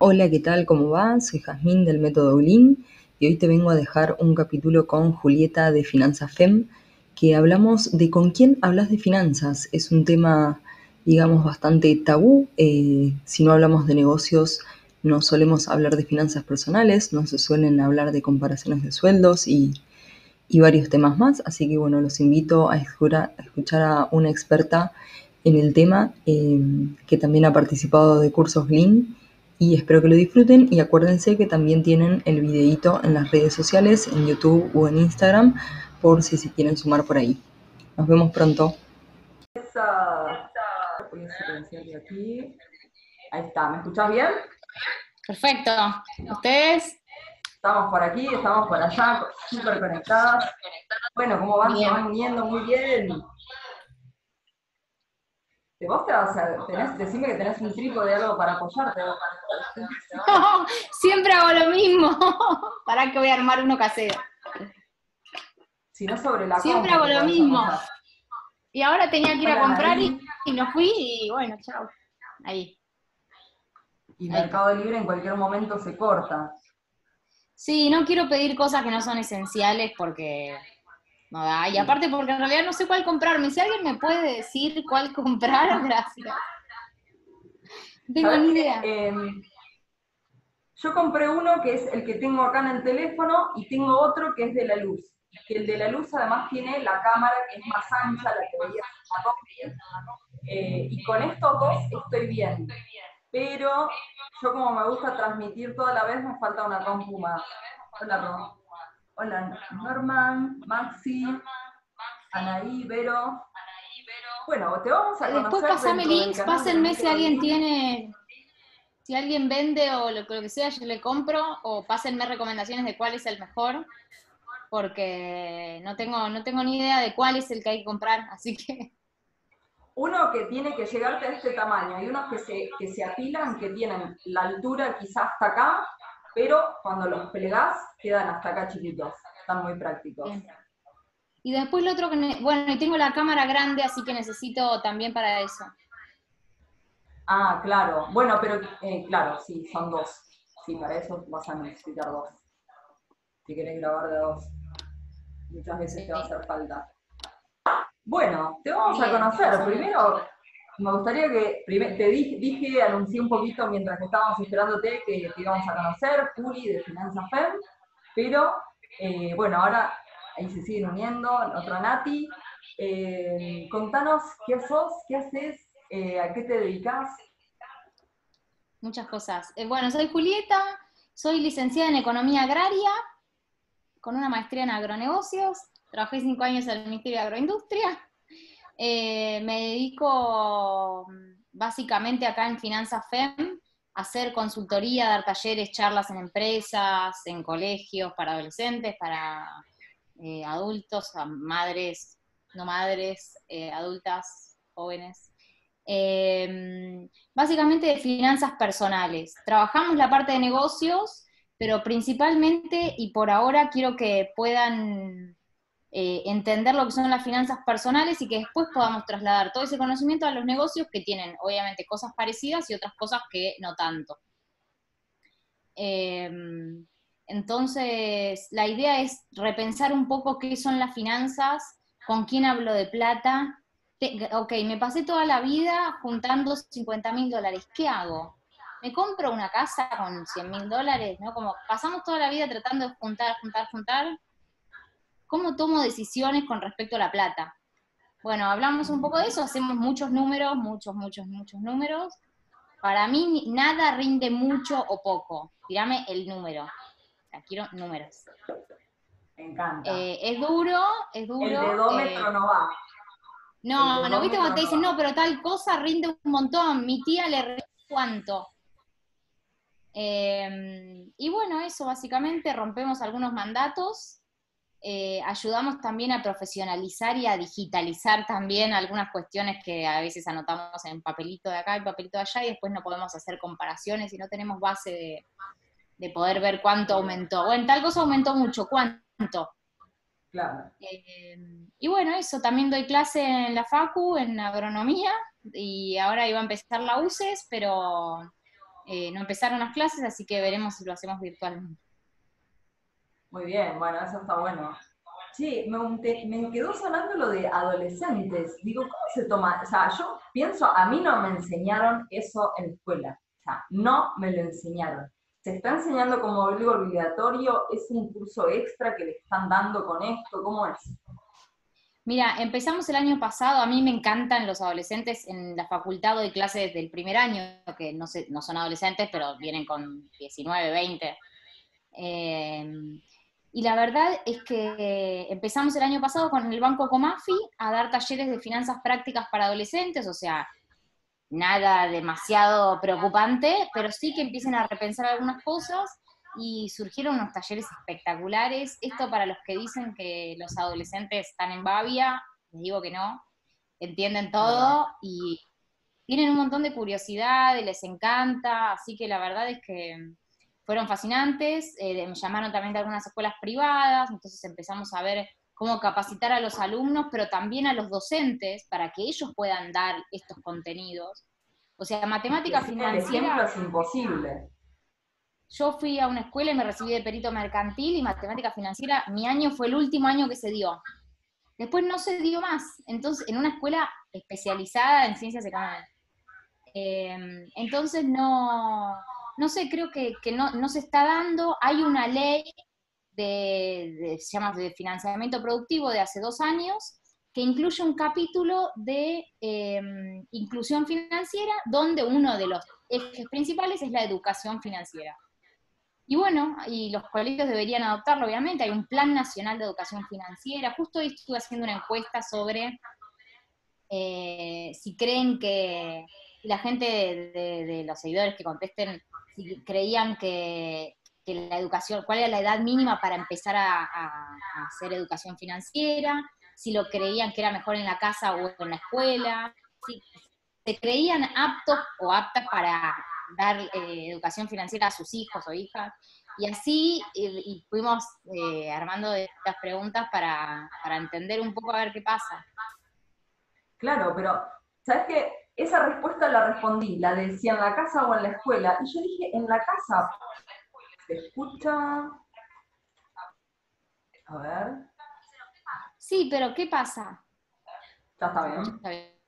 Hola, ¿qué tal? ¿Cómo va? Soy Jazmín del método Ulin y hoy te vengo a dejar un capítulo con Julieta de Finanzas FEM que hablamos de con quién hablas de finanzas. Es un tema, digamos, bastante tabú. Eh, si no hablamos de negocios, no solemos hablar de finanzas personales, no se suelen hablar de comparaciones de sueldos y, varios temas más. Así que bueno, los invito a escuchar a, escuchar a una experta en el tema eh, que también ha participado de cursos Lean y espero que lo disfruten y acuérdense que también tienen el videíto en las redes sociales, en YouTube o en Instagram, por si se quieren sumar por ahí. Nos vemos pronto. Ahí está, ¿me escuchas bien? Perfecto. ¿Ustedes? Estamos por aquí, estamos por allá, súper conectadas. Bueno, ¿cómo van? Se van uniendo muy bien. Vos te vas a, tenés, decime que tenés un tripo de algo para apoyarte. No, siempre hago lo mismo. ¿Para que voy a armar uno casero? Si no sobre la Siempre hago lo mismo. Y ahora tenía que ir a comprar y, y, no fui y bueno, chao. Ahí. Y Mercado Libre en cualquier momento se corta. Sí, no quiero pedir cosas que no son esenciales porque no da. Y aparte porque en realidad no sé cuál comprarme. Si alguien me puede decir cuál comprar, gracias. No tengo ni idea. Eh, yo compré uno que es el que tengo acá en el teléfono y tengo otro que es de la luz. Que el de la luz además tiene la cámara que es más ancha, la que veía eh, y con estos dos estoy bien. Pero yo como me gusta transmitir toda la vez, me falta una compu más. Hola, Ron. Hola, Norman, Maxi, Anaí, Vero. Bueno, te vamos a conocer Después pasame links, pásenme si alguien tiene, si alguien vende o lo, lo, que sea, yo le compro, o pásenme recomendaciones de cuál es el mejor, porque no tengo, no tengo ni idea de cuál es el que hay que comprar, así que... Uno que tiene que llegarte a este tamaño, y unos que se, que se apilan, que tienen la altura quizás hasta acá, pero cuando los plegás quedan hasta acá chiquitos, están muy prácticos. Bien. Y después lo otro que, bueno, y tengo la cámara grande, así que necesito también para eso. Ah, claro. Bueno, pero eh, claro, sí, son dos. Sí, para eso vas a necesitar dos. Si querés grabar de dos. Muchas veces te va a hacer falta. Bueno, te vamos Bien, a conocer. Primero, me gustaría que, te dije, anuncié un poquito mientras estábamos esperándote que te íbamos a conocer, Juli de Finanzas FEM, pero eh, bueno, ahora ahí se siguen uniendo, otro Nati. Eh, contanos qué sos, qué haces, eh, a qué te dedicas. Muchas cosas. Bueno, soy Julieta, soy licenciada en Economía Agraria, con una maestría en agronegocios, trabajé cinco años en el Ministerio de Agroindustria. Eh, me dedico básicamente acá en Finanzas FEM a hacer consultoría, dar talleres, charlas en empresas, en colegios para adolescentes, para eh, adultos, madres, no madres, eh, adultas, jóvenes. Básicamente de finanzas personales. Trabajamos la parte de negocios, pero principalmente y por ahora quiero que puedan eh, entender lo que son las finanzas personales y que después podamos trasladar todo ese conocimiento a los negocios que tienen obviamente cosas parecidas y otras cosas que no tanto. Eh, entonces, la idea es repensar un poco qué son las finanzas, con quién hablo de plata. Ok, me pasé toda la vida juntando 50 mil dólares, ¿qué hago? ¿Me compro una casa con 100 mil dólares? ¿no? Como pasamos toda la vida tratando de juntar, juntar, juntar, ¿Cómo tomo decisiones con respecto a la plata? Bueno, hablamos un poco de eso, hacemos muchos números, muchos, muchos, muchos números. Para mí nada rinde mucho o poco. Tirame el número. O sea, quiero números. Me encanta. Eh, es duro, es duro. El dedómetro eh, no va. No, no, viste cuando te dicen, no, pero tal cosa rinde un montón. Mi tía le rinde cuánto. Eh, y bueno, eso básicamente rompemos algunos mandatos eh, ayudamos también a profesionalizar y a digitalizar también algunas cuestiones que a veces anotamos en papelito de acá y papelito de allá y después no podemos hacer comparaciones y no tenemos base de, de poder ver cuánto aumentó. Bueno, tal cosa aumentó mucho, ¿cuánto? Claro. Eh, y bueno, eso, también doy clase en la FACU, en agronomía, y ahora iba a empezar la UCES, pero eh, no empezaron las clases, así que veremos si lo hacemos virtualmente. Muy bien, bueno, eso está bueno. Sí, me, me, quedó sonando lo de adolescentes. Digo, ¿cómo se toma? O sea, yo pienso, a mí no me enseñaron eso en la escuela. O sea, no me lo enseñaron. ¿Se está enseñando como obligatorio? ¿Es un curso extra que le están dando con esto? ¿Cómo es? Mira, empezamos el año pasado, a mí me encantan los adolescentes en la facultad de clases del primer año, que no, sé, no son adolescentes, pero vienen con 19, 20. Eh, y la verdad es que empezamos el año pasado con el Banco Comafi a dar talleres de finanzas prácticas para adolescentes, o sea, nada demasiado preocupante, pero sí que empiecen a repensar algunas cosas y surgieron unos talleres espectaculares. Esto para los que dicen que los adolescentes están en Bavia, les digo que no, entienden todo y tienen un montón de curiosidad y les encanta, así que la verdad es que fueron fascinantes, eh, me llamaron también de algunas escuelas privadas, entonces empezamos a ver cómo capacitar a los alumnos, pero también a los docentes para que ellos puedan dar estos contenidos. O sea, matemática financiera... es imposible yo fui a una escuela y me recibí de perito mercantil y matemática financiera. Mi año fue el último año que se dio. Después no se dio más. Entonces, en una escuela especializada en ciencias económicas. Em, entonces, no, no sé, creo que, no, se está dando. Hay una ley de, se llama de financiamiento productivo de hace dos años que incluye un capítulo de em, inclusión financiera donde uno de los ejes principales es la educación financiera. Y bueno, y los colegios deberían adoptarlo, obviamente. Hay un Plan Nacional de Educación Financiera. Justo hoy estuve haciendo una encuesta sobre eh, si creen que la gente de, los seguidores que contesten, si creían que, la educación, cuál era la edad mínima para empezar a, hacer educación financiera, si lo creían que era mejor en la casa o en la escuela, si se creían aptos o aptas para dar eh, educación financiera a sus hijos o hijas. Y así y, fuimos eh, armando estas preguntas para, entender un poco a ver qué pasa. Claro, pero ¿sabes qué? Esa respuesta la respondí, la de si en la casa o en la escuela. Y yo dije, en la casa. ¿Se escucha? A ver. Sí, pero ¿qué pasa? Ya está bien. Está bien.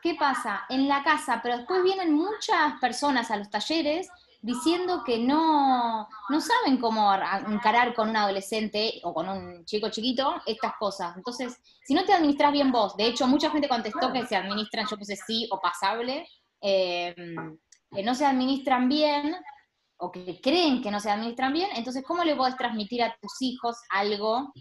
¿Qué pasa? En la casa, pero después vienen muchas personas a los talleres diciendo que no, no saben cómo encarar con un adolescente o con un chico chiquito estas cosas. Entonces, si no te administras bien vos, de hecho, mucha gente contestó que se administran, yo puse sí o pasable, em, que no se administran bien o que creen que no se administran bien, entonces, ¿cómo le podés transmitir a tus hijos algo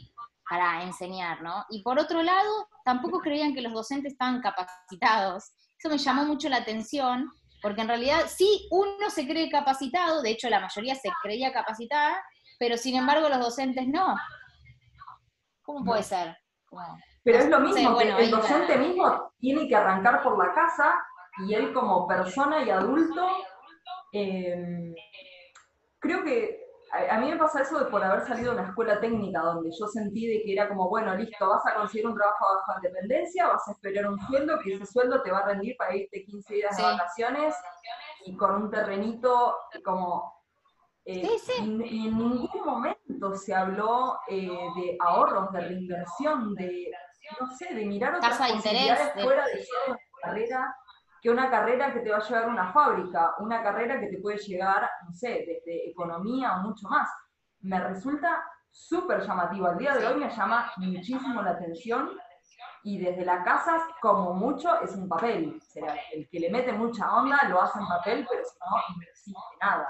para enseñar, ¿no? Y por otro lado, tampoco creían que los docentes estaban capacitados. Eso me llamó mucho la atención, porque en realidad sí, uno se cree capacitado, de hecho la mayoría se creía capacitada, pero sin embargo los docentes no. ¿Cómo puede ser? pero es lo mismo, que el docente mismo tiene que arrancar por la casa y él como persona y adulto, eh, creo que a, mí me pasa eso de por haber salido de una escuela técnica donde yo sentí de que era como, bueno, listo, vas a conseguir un trabajo a baja dependencia, vas a esperar un sueldo, que ese sueldo te va a rendir para irte 15 días de vacaciones y con un terrenito como... Eh, y, en ningún momento se habló eh, de ahorros, de reinversión, de, no sé, de mirar otras posibilidades fuera de solo carrera que una carrera que te va a llevar a una fábrica, una carrera que te puede llegar, no sé, desde economía o mucho más. Me resulta súper llamativo. Al día de hoy me llama muchísimo la atención y desde la casa, como mucho, es un papel. Sea, el que le mete mucha onda lo hace en papel, pero si no, no existe nada.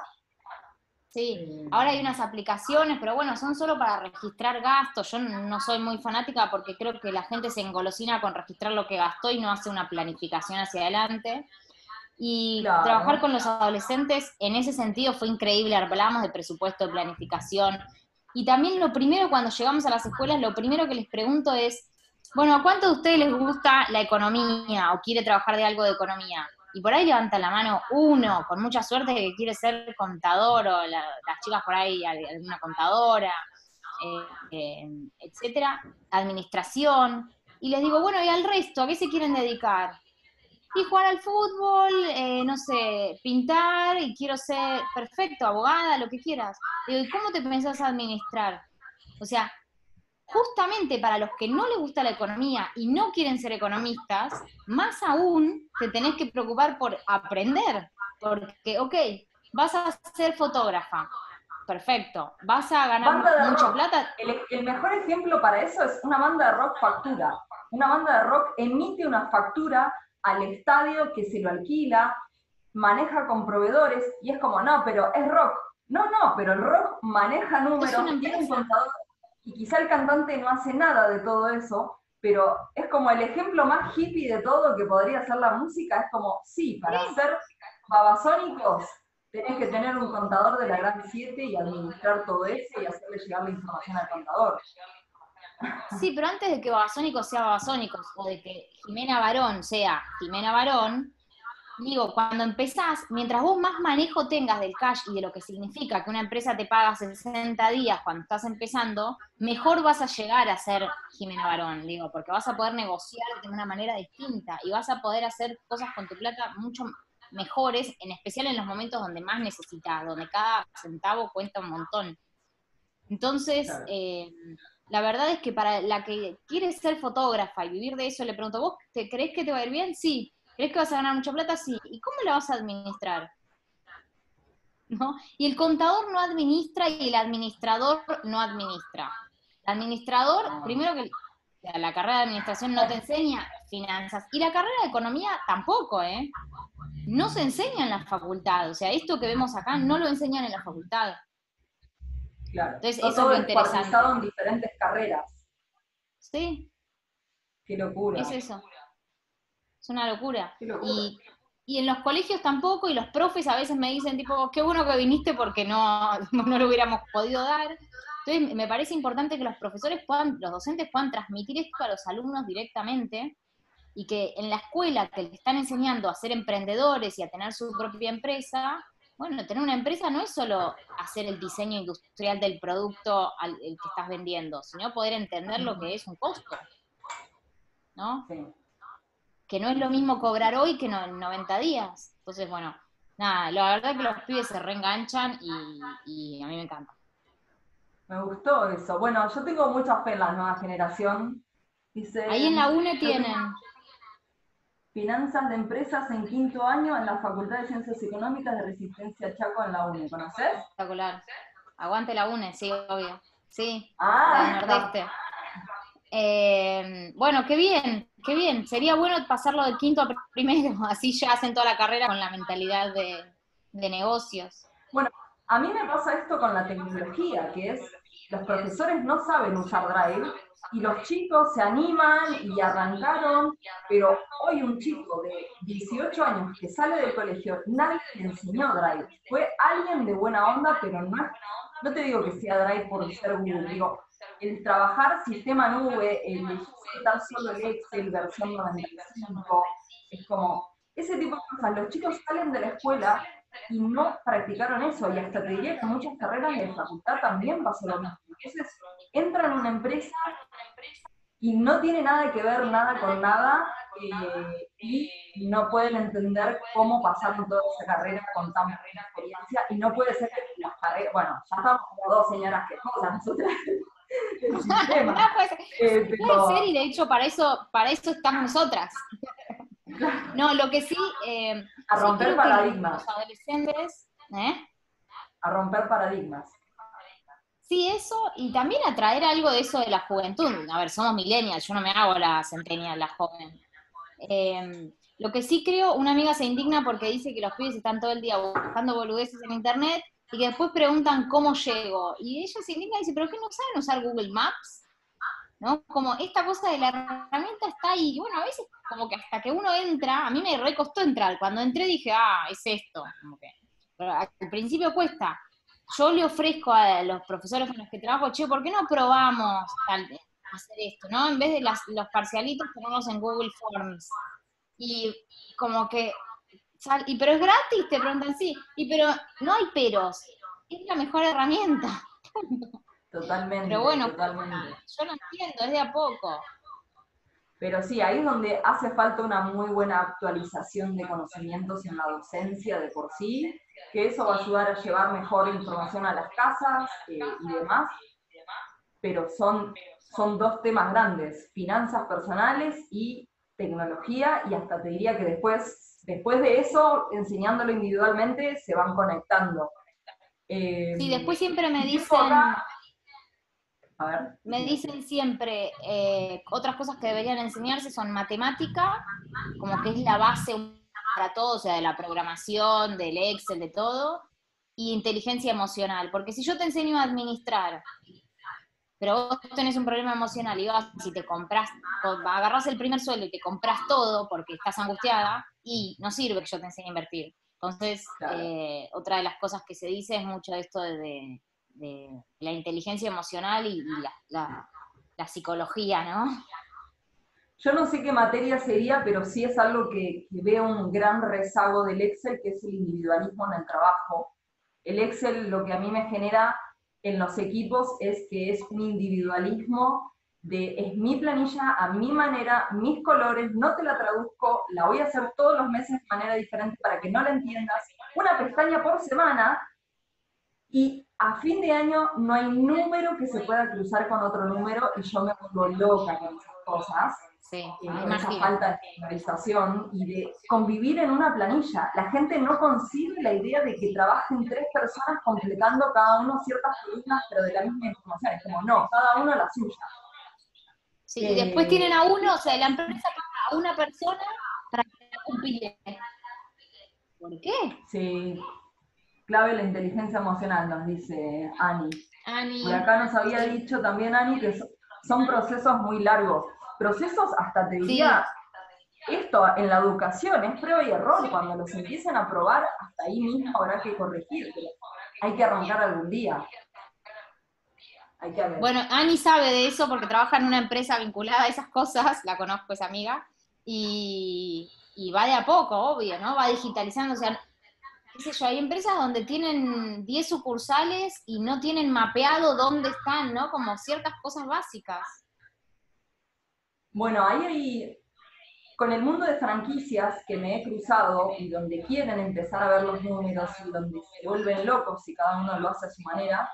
Sí, ahora hay unas aplicaciones, pero bueno, son solo para registrar gastos. Yo no soy muy fanática porque creo que la gente se engolosina con registrar lo que gastó y no hace una planificación hacia adelante. Y trabajar con los adolescentes en ese sentido fue increíble. Hablamos de presupuesto, de planificación. Y también lo primero, cuando llegamos a las escuelas, lo primero que les pregunto es, bueno, ¿a cuántos de ustedes les gusta la economía o quiere trabajar de algo de economía? Y por ahí levanta la mano uno, con mucha suerte, que quiere ser contador, o las chicas por ahí, alguna contadora, eh, eh, etcétera, administración, y les digo, bueno, ¿y al resto? ¿A qué se quieren dedicar? y jugar al fútbol, eh, no sé, pintar y quiero ser perfecto, abogada, lo que quieras. Digo, ¿y cómo te pensás administrar? O sea, justamente para los que no les gusta la economía y no quieren ser economistas, más aún te tenés que preocupar por aprender. Porque, ok, vas a ser fotógrafa, perfecto, vas a ganar mucha plata. El, el, mejor ejemplo para eso es una banda de rock factura. Una banda de rock emite una factura al estadio que se lo alquila, maneja con proveedores y es como, no, pero es rock. No, no, pero el rock maneja números, tiene un contador y quizá el cantante no hace nada de todo eso, pero es como el ejemplo más hippie de todo que podría ser la música, es como, sí, para ser babasónicos tenés que tener un contador de la gran 7 y administrar todo eso y hacerle llegar la información al contador. Sí, pero antes de que Babasónicos sea Babasónicos o de que Jimena Barón sea Jimena Barón, digo, cuando empezás, mientras vos más manejo tengas del cash y de lo que significa que una empresa te paga 60 días cuando estás empezando, mejor vas a llegar a ser Jimena Barón, digo, porque vas a poder negociar de una manera distinta y vas a poder hacer cosas con tu plata mucho mejores, en especial en los momentos donde más necesitas, donde cada centavo cuenta un montón. Entonces, eh, la verdad es que para la que quiere ser fotógrafa y vivir de eso, le pregunto, ¿vos te crees que te va a ir bien? Sí. ¿Crees que vas a ganar mucha plata? Sí. ¿Y cómo la vas a administrar? ¿No? Y el contador no administra y el administrador no administra. El administrador, ah. primero que la carrera de administración no te enseña finanzas y la carrera de economía tampoco, ¿eh? No se enseña en la facultad, o sea, esto que vemos acá no lo enseñan en la facultad. Claro. Entonces, eso es lo interesante. en diferentes carreras. Sí. Qué locura. Es eso. Es una locura. Y, en los colegios tampoco, y los profes a veces me dicen, tipo, qué bueno que viniste porque no, no lo hubiéramos podido dar. Entonces, me parece importante que los profesores puedan, los docentes puedan transmitir esto a los alumnos directamente y que en la escuela que les están enseñando a ser emprendedores y a tener su propia empresa, bueno, tener una empresa no es solo hacer el diseño industrial del producto al que estás vendiendo, sino poder entender lo que es un costo. ¿No? Que no es lo mismo cobrar hoy que en 90 días. Entonces, bueno, nada, la verdad es que los pibes se reenganchan y, a mí me encanta. Me gustó eso. Bueno, yo tengo mucha fe en la nueva generación. Ahí en la UNE tienen. Finanzas de Empresas en quinto año en la Facultad de Ciencias Económicas de Resistencia Chaco en la UNE. ¿Conoces? Espectacular. Aguante la UNE, sí, obvio. Sí, ah, Nordeste. Eh, bueno, qué bien, qué bien. Sería bueno pasarlo del quinto a primero, así ya hacen toda la carrera con la mentalidad de, de negocios. Bueno, a mí me pasa esto con la tecnología, que es, los profesores no saben usar Drive y los chicos se animan y arrancaron, pero hoy un chico de 18 años que sale del colegio, nadie le enseñó Drive. Fue alguien de buena onda, pero no, no te digo que sea Drive por ser Google, digo, el trabajar sistema nube, el ejecutar solo el Excel versión 95, es como, ese tipo de cosas, los chicos salen de la escuela y no practicaron eso, y hasta te diría que muchas carreras de facultad también pasó lo mismo. Entonces, entran en una empresa y no tiene nada que ver nada con nada, eh, y no pueden entender cómo pasaron toda esa carrera con tan buena experiencia, y no puede ser que las carreras, bueno, ya estamos como dos señoras que cosas, nosotras. Eh, puede ser, y de hecho para eso, para eso estamos nosotras. No, lo que sí. Eh, a romper paradigmas. Los adolescentes. ¿eh? A romper paradigmas. Sí, eso, y también atraer algo de eso de la juventud. A ver, somos millennials, yo no me hago la centenial, la joven. Em, lo que sí creo, una amiga se indigna porque dice que los pibes están todo el día buscando boludeces en internet y que después preguntan cómo llego. Y ella se indigna y dice, ¿pero qué no saben usar Google Maps? ¿no? Como esta cosa de la herramienta está ahí, y bueno, a veces como que hasta que uno entra, a mí me recostó entrar, cuando entré dije, ah, es esto, pero al principio cuesta. Yo le ofrezco a los profesores con los que trabajo, che, ¿por qué no probamos hacer esto, no? En vez de los parcialitos ponemos en Google Forms. Y como que, y pero es gratis, te preguntan, sí, y pero no hay peros, es la mejor herramienta. Totalmente. Pero bueno, yo lo entiendo, es de a poco. Pero sí, ahí es donde hace falta una muy buena actualización de conocimientos en la docencia de por sí, que eso va a ayudar a llevar mejor información a las casas eh, y demás. Pero son, son dos temas grandes, finanzas personales y tecnología, y hasta te diría que después, después de eso, enseñándolo individualmente, se van conectando. Eh, sí, después siempre me dicen... Me dicen siempre, eh, otras cosas que deberían enseñarse son matemática, como que es la base para todo, o sea, de la programación, del Excel, de todo, y inteligencia emocional. Porque si yo te enseño a administrar, pero vos tenés un problema emocional y vas, si te compras, agarras el primer sueldo y te compras todo porque estás angustiada, y no sirve que yo te enseñe a invertir. Entonces, eh, otra de las cosas que se dice es mucho esto de de la inteligencia emocional y, la, psicología, ¿no? Yo no sé qué materia sería, pero sí es algo que, veo un gran rezago del Excel, que es el individualismo en el trabajo. El Excel lo que a mí me genera en los equipos es que es un individualismo de es mi planilla, a mi manera, mis colores, no te la traduzco, la voy a hacer todos los meses de manera diferente para que no la entiendas, una pestaña por semana, y a fin de año no hay número que se pueda cruzar con otro número y yo me vuelvo loca con esas cosas. Sí, eh, con esa falta de finalización y de convivir en una planilla. La gente no concibe la idea de que trabajen tres personas completando cada uno ciertas columnas, pero de la misma información. Es como, no, cada uno la suya. Sí, y después tienen a uno, o sea, la empresa paga a una persona para que la cumplir. ¿Por qué? Sí, Clave la inteligencia emocional, nos dice Ani. Ani. Y acá nos había dicho también Ani que son procesos muy largos. Procesos hasta te diría, esto en la educación es prueba y error. Cuando los empiecen a probar, hasta ahí mismo habrá que corregir. hay que arrancar algún día. Hay que ver. Bueno, Ani sabe de eso porque trabaja en una empresa vinculada a esas cosas, la conozco, esa amiga, y, y va de a poco, obvio, ¿no? Va digitalizando, o sea, hay empresas donde tienen 10 sucursales y no tienen mapeado dónde están, ¿no? Como ciertas cosas básicas. Bueno, ahí hay, con el mundo de franquicias que me he cruzado y donde quieren empezar a ver los números y donde se vuelven locos y cada uno lo hace a su manera,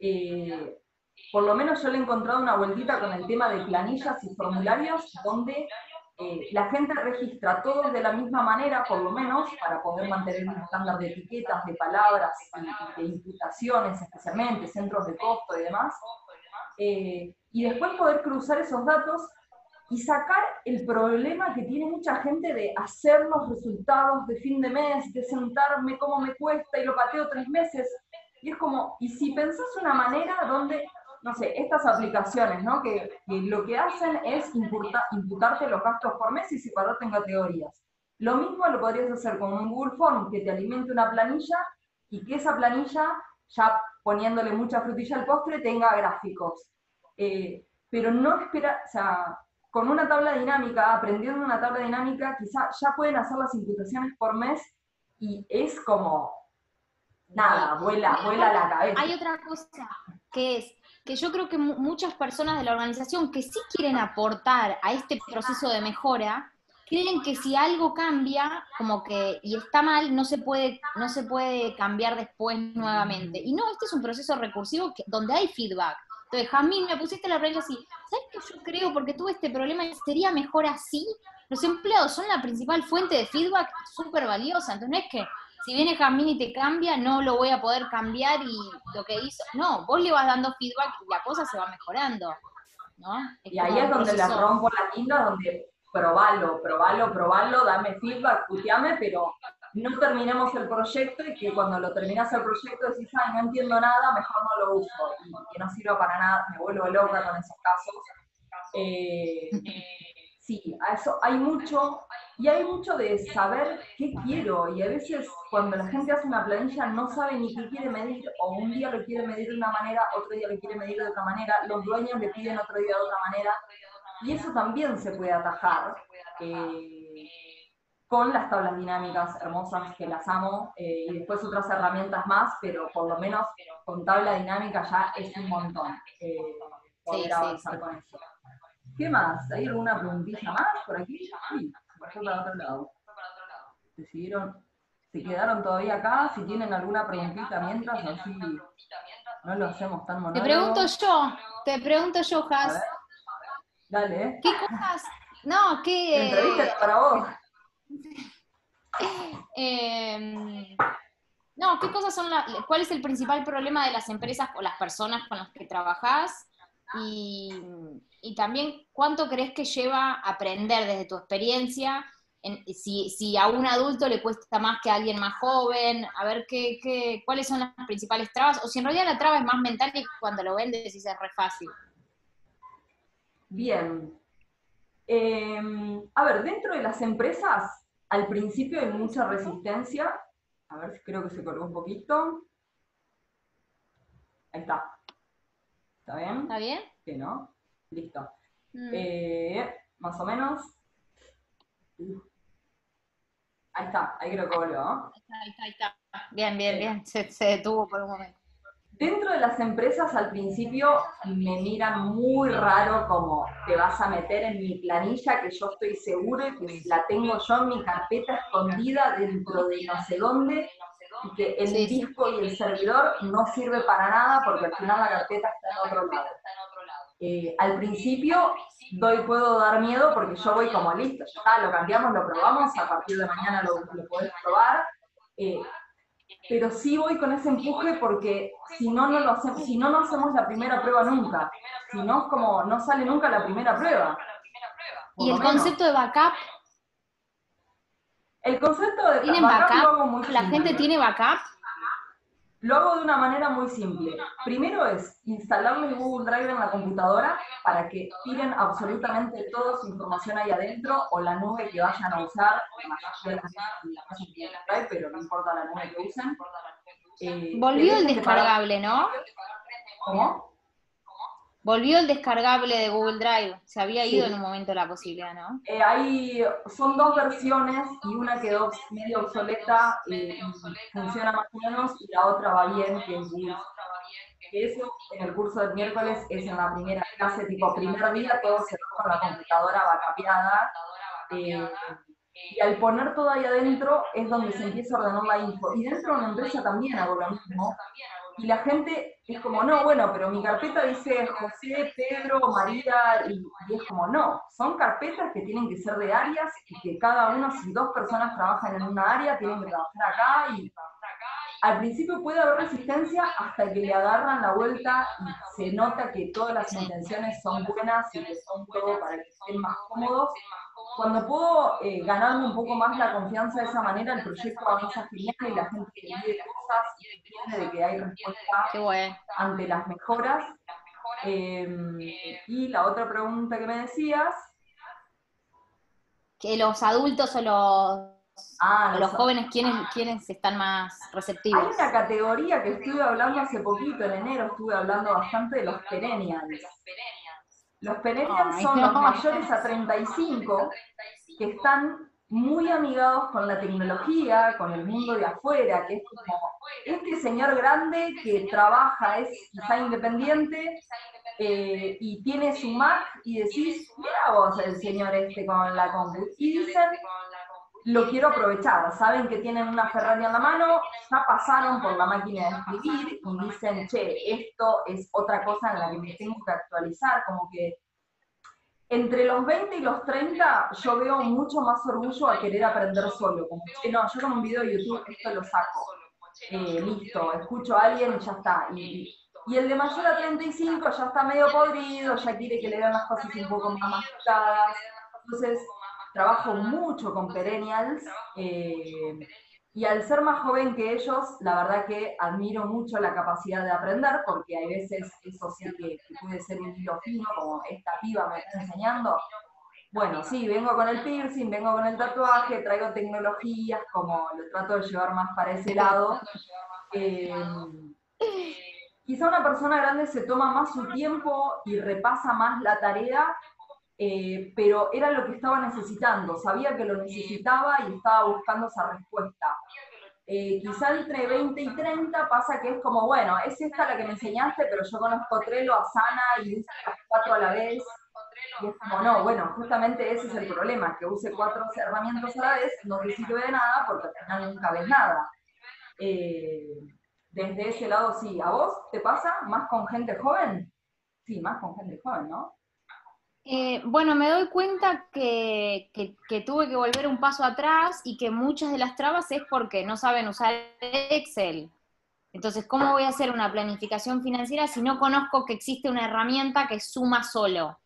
eh, por lo menos yo le he encontrado una vueltita con el tema de planillas y formularios donde eh, la gente registra todos de la misma manera, por lo menos, para poder mantener un estándar de etiquetas, de palabras y de imputaciones, especialmente, centros de costo y demás. Eh, y después poder cruzar esos datos y sacar el problema que tiene mucha gente de hacer los resultados de fin de mes, de sentarme cómo me cuesta y lo pateo tres meses. Y es como, y si pensás una manera donde no sé, estas aplicaciones, ¿no? Que, lo que hacen es imputarte los gastos por mes y separarte en categorías. Lo mismo lo podrías hacer con un Google Form que te alimente una planilla y que esa planilla, ya poniéndole mucha frutilla al postre, tenga gráficos. Eh, pero no espera, o sea, con una tabla dinámica, aprendiendo una tabla dinámica, quizá ya pueden hacer las imputaciones por mes y es como, nada, vuela, vuela la cabeza. Hay otra cosa que es, que yo creo que muchas personas de la organización que sí quieren aportar a este proceso de mejora, creen que si algo cambia, como que, y está mal, no se puede, no se puede cambiar después nuevamente. Y no, este es un proceso recursivo donde hay feedback. Entonces, Jamín, me pusiste la regla así, ¿sabes qué yo creo? Porque tuve este problema sería mejor así. Los empleados son la principal fuente de feedback súper valiosa. Entonces, no es que si viene Jamín y te cambia, no lo voy a poder cambiar y lo que hizo. No, vos le vas dando feedback y la cosa se va mejorando. ¿no? y ahí es donde la rompo la quinta, donde probalo, probalo, probalo, dame feedback, puteame, pero no terminemos el proyecto y que cuando lo terminas el proyecto decís, ay, no entiendo nada, mejor no lo uso y que no sirva para nada, me vuelvo loca con esos casos. Eh, sí, a eso hay mucho, y hay mucho de saber qué quiero, y a veces cuando la gente hace una planilla no sabe ni qué quiere medir, o un día lo quiere medir de una manera, otro día lo quiere medir de otra manera, los dueños le piden otro día de otra manera, y eso también se puede atajar eh, con las tablas dinámicas hermosas que las amo, eh, y después otras herramientas más, pero por lo menos con tabla dinámica ya es un montón eh, poder avanzar con eso. ¿Qué más? ¿Hay alguna preguntilla más por aquí? Se fue para otro lado. ¿Se siguieron? ¿Se quedaron todavía acá? Si tienen alguna preguntita mientras, así no lo hacemos tan monólogo. Te pregunto yo, te pregunto yo, Has. Dale. ¿Qué cosas? No, ¿qué? entrevista para vos. eh, no, ¿qué cosas son la, cuál es el principal problema de las empresas o las personas con las que trabajás? Y, también, ¿cuánto crees que lleva aprender desde tu experiencia? En- si, a un adulto le cuesta más que a alguien más joven, a ver qué, qué, cuáles son las principales trabas, o si en realidad la traba es más mental y cuando lo vendes decís es re fácil. Bien. Eh, a ver, dentro de las empresas, al principio hay mucha resistencia. A ver creo que se colgó un poquito. Ahí está. ¿Está bien? ¿Está bien? Sí, ¿no? Listo. Mm. Eh, más o menos. Ahí está, ahí creo que volvió. ¿no? Ahí está, ahí está, ahí está. Bien, bien, bien. Se, se detuvo por un momento. Dentro de las empresas al principio me miran muy raro como te vas a meter en mi planilla que yo estoy seguro que la tengo yo en mi carpeta escondida dentro de no sé dónde y que el Sí, sí. disco y el servidor no sirve para nada porque al final la carpeta está en otro lado. Eh, al principio doy, puedo dar miedo porque yo voy como listo, ya está, lo cambiamos, lo probamos, a partir de mañana lo, lo podés probar. eh, pero sí voy con ese empuje porque si no, no lo hacemos, si no, no hacemos la primera prueba nunca. Si no, es como, no sale nunca la primera prueba. ¿Y el concepto de backup? El concepto de ¿Tienen backup backup? lo hago muy ¿La simple. gente tiene backup? Lo hago de una manera muy simple. Primero es instalarle Google Drive en la computadora para que tiren absolutamente toda su información ahí adentro o la nube que vayan a usar. La de Drive, pero no importa la nube que usen. Eh, Volvió el descargable, ¿no? ¿Cómo? Volvió el descargable de Google Drive. Se había ido Sí. en un momento la posibilidad, ¿no? Eh, hay, son dos versiones y una quedó medio obsoleta eh, y funciona más o menos y la otra va bien, que es Google. Eso en el curso del miércoles es en la primera clase, tipo primer día, todo se va con la computadora vacapeada. eh, y al poner todo ahí adentro es donde se empieza a ordenar la info. Y dentro de una empresa también hago lo mismo. Y la gente es como, no, bueno, pero mi carpeta dice José, Pedro, María, y, es como, no, son carpetas que tienen que ser de áreas y que cada uno, si dos personas trabajan en una área, tienen que trabajar acá y al principio puede haber resistencia hasta que le agarran la vuelta y se nota que todas las intenciones son buenas y que son todo para que estén más cómodos. Cuando puedo eh, ganarme un poco más la confianza de esa manera, el proyecto avanza genial y la gente pide cosas y entiende de que hay respuesta bueno. ante las mejoras. Eh, y la otra pregunta que me decías, Que los adultos o los, ah, los jóvenes, ¿quiénes, ¿quiénes están más Hay receptivos? una categoría que estuve hablando hace poquito, en enero estuve hablando bastante de los perennials. Los perennials Ay, son los mayores a 35 que están muy amigados con la tecnología, con el mundo de afuera, que es como este señor grande que trabaja, es quizá independiente eh, y tiene su Mac y decís, mira vos el señor este con la compu. Y dicen, lo quiero aprovechar. Saben que tienen una Ferrari en la mano, ya pasaron por la máquina de escribir y dicen, che, esto es otra cosa en la que me tengo que actualizar, como que entre los 20 y los 30 yo veo mucho más orgullo a querer aprender solo, como, che, no, yo con un video de YouTube esto lo saco, Eh, listo, escucho a alguien y ya está. Y, y el de mayor a 35 ya está medio podrido, ya quiere que le den las cosas un poco más masticadas. Entonces, trabajo mucho con perennials eh, y al ser más joven que ellos, la verdad que admiro mucho la capacidad de aprender porque hay veces eso sí que, puede ser un hilo fino, como esta piba me está enseñando. Bueno, sí, vengo con el piercing, vengo con el tatuaje, traigo tecnologías, como lo trato de llevar más para ese lado. Eh, quizá una persona grande se toma más su tiempo y repasa más la tarea eh, pero era lo que estaba necesitando, sabía que lo necesitaba y estaba buscando esa respuesta. Eh, quizá entre 20 y 30 pasa que es como, bueno, es esta la que me enseñaste, pero yo conozco Trello, Asana y cuatro a la vez, Y es como, no, bueno, justamente ese es el problema, que use cuatro herramientas a la vez no te sirve de nada porque al final nunca ves nada. Eh, desde ese lado, sí. ¿A vos te pasa más con gente joven? Sí, más con gente joven, ¿no? Eh, bueno, me doy cuenta que, que, tuve que volver un paso atrás y que muchas de las trabas es porque no saben usar Excel. Entonces, ¿cómo voy a hacer una planificación financiera si no conozco que existe una herramienta que suma solo?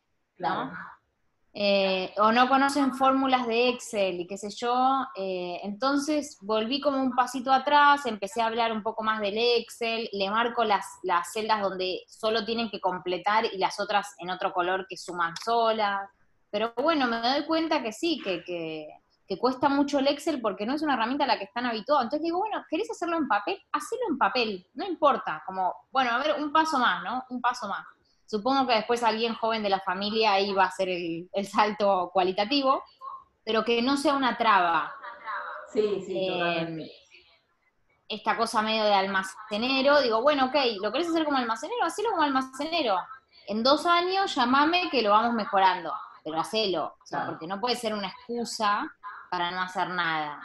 Eh, o no conocen fórmulas de Excel y qué sé yo. Eh, entonces volví como un pasito atrás, empecé a hablar un poco más del Excel, le marco las, las celdas donde solo tienen que completar y las otras en otro color que suman solas. Pero bueno, me doy cuenta que sí, que, que, que cuesta mucho el Excel porque no es una herramienta a la que están habituados. Entonces digo, bueno, ¿querés hacerlo en papel? Hacelo en papel, no importa. Como, bueno, a ver, un paso más, ¿no? Un paso más. Supongo que después alguien joven de la familia ahí va a hacer el, salto cualitativo, pero que no sea una traba. Sí, sí, eh, Esta cosa medio de almacenero, digo, bueno, ok, ¿lo querés hacer como almacenero? Hacelo como almacenero. En dos años llamame que lo vamos mejorando, pero hacelo, o sea, porque no puede ser una excusa para no hacer nada.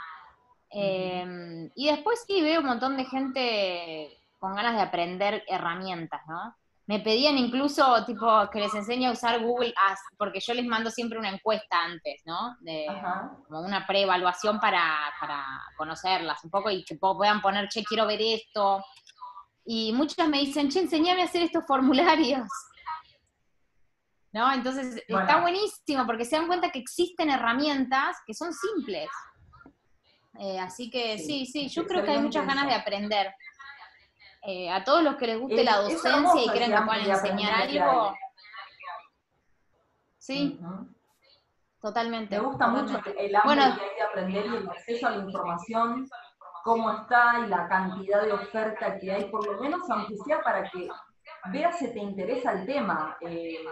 Eh, y después sí veo un montón de gente con ganas de aprender herramientas, ¿no? Me pedían incluso, tipo, que les enseñe a usar Google Ads, porque yo les mando siempre una encuesta antes, ¿no? De, como una preevaluación para, para conocerlas un poco y que puedan poner, che, quiero ver esto. Y muchas me dicen, che, enseñame a hacer estos formularios. ¿No? Entonces, está buenísimo porque se dan cuenta que existen herramientas que son simples. Eh, así que sí, sí, yo creo que hay muchas ganas de aprender. Eh, a todos los que les guste la docencia y creen que pueden enseñar algo. Sí, totalmente. Me gusta mucho el hambre que hay de aprender y el acceso a la información, cómo está y la cantidad de oferta que hay, por lo menos aunque sea para que veas si te interesa el tema. Eh.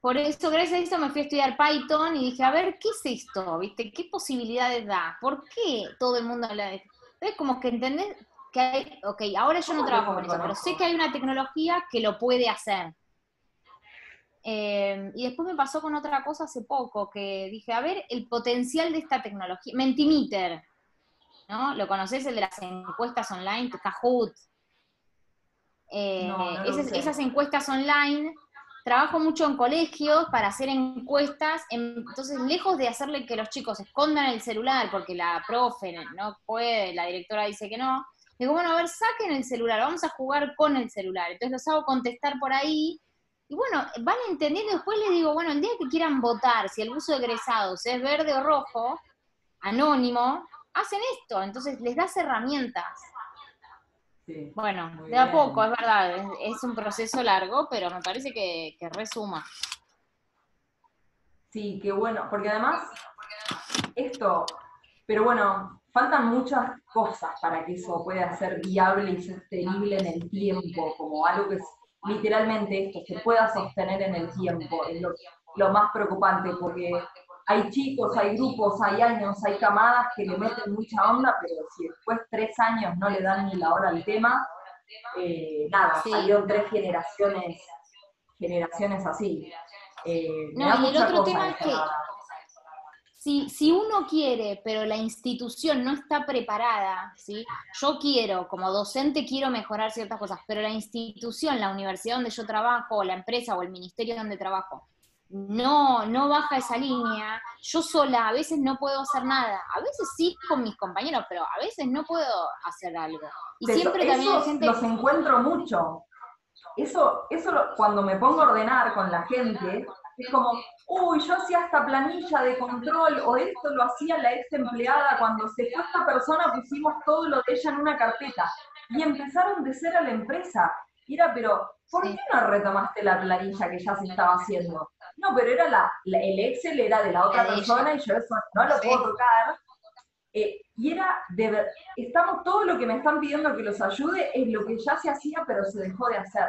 Por eso, gracias a eso me fui a estudiar Python y dije, a ver, ¿qué es esto? ¿Viste? ¿Qué posibilidades da? ¿Por qué todo el mundo habla de esto? Es como que entendés, que hay, ok, ahora yo no trabajo con eso, pero sé que hay una tecnología que lo puede hacer. Eh, y después me pasó con otra cosa hace poco, que dije, a ver, el potencial de esta tecnología. Mentimeter, ¿no? ¿Lo conoces? El de las encuestas online, Kahoot. Eh, esas, encuestas online, trabajo mucho en colegios para hacer encuestas, entonces lejos de hacerle que los chicos escondan el celular porque la profe no puede, la directora dice que no, Digo, bueno, a ver, saquen el celular, vamos a jugar con el celular. Entonces los hago contestar por ahí. Y bueno, van entendiendo. Después les digo, bueno, el día que quieran votar, si el uso de egresados es verde o rojo, anónimo, hacen esto. Entonces les das herramientas. bueno, de a poco, es verdad. Es, un proceso largo, pero me parece que, que resuma. Sí, qué bueno, porque además esto, pero bueno, faltan muchas cosas para que eso pueda ser viable y sostenible en el tiempo, como algo que es literalmente esto, se pueda sostener en el tiempo, es lo, más preocupante, porque hay chicos, hay grupos, hay años, hay camadas que le meten mucha onda, pero si después tres años no le dan ni la hora al tema, eh, nada, salieron tres generaciones, generaciones así. Eh, no, y el otro tema es que si, si, uno quiere, pero la institución no está preparada, ¿sí? yo quiero, como docente quiero mejorar ciertas cosas, pero la institución, la universidad donde yo trabajo, o la empresa o el ministerio donde trabajo, no, no baja esa línea, yo sola a veces no puedo hacer nada, a veces sí con mis compañeros, pero a veces no puedo hacer algo. Y siempre también hay gente... Los encuentro mucho. Eso, eso cuando me pongo a ordenar con la gente, es como, uy, yo hacía esta planilla de control, o esto lo hacía la ex empleada, cuando se fue esta persona pusimos todo lo de ella en una carpeta. Y empezaron de ser a la empresa. Y era, pero, ¿por qué no retomaste la planilla que ya se estaba haciendo? No, pero era la, el Excel era de la otra persona y yo eso no lo puedo tocar. Eh, y era, de estamos, todo lo que me están pidiendo que los ayude es lo que ya se hacía, pero se dejó de hacer.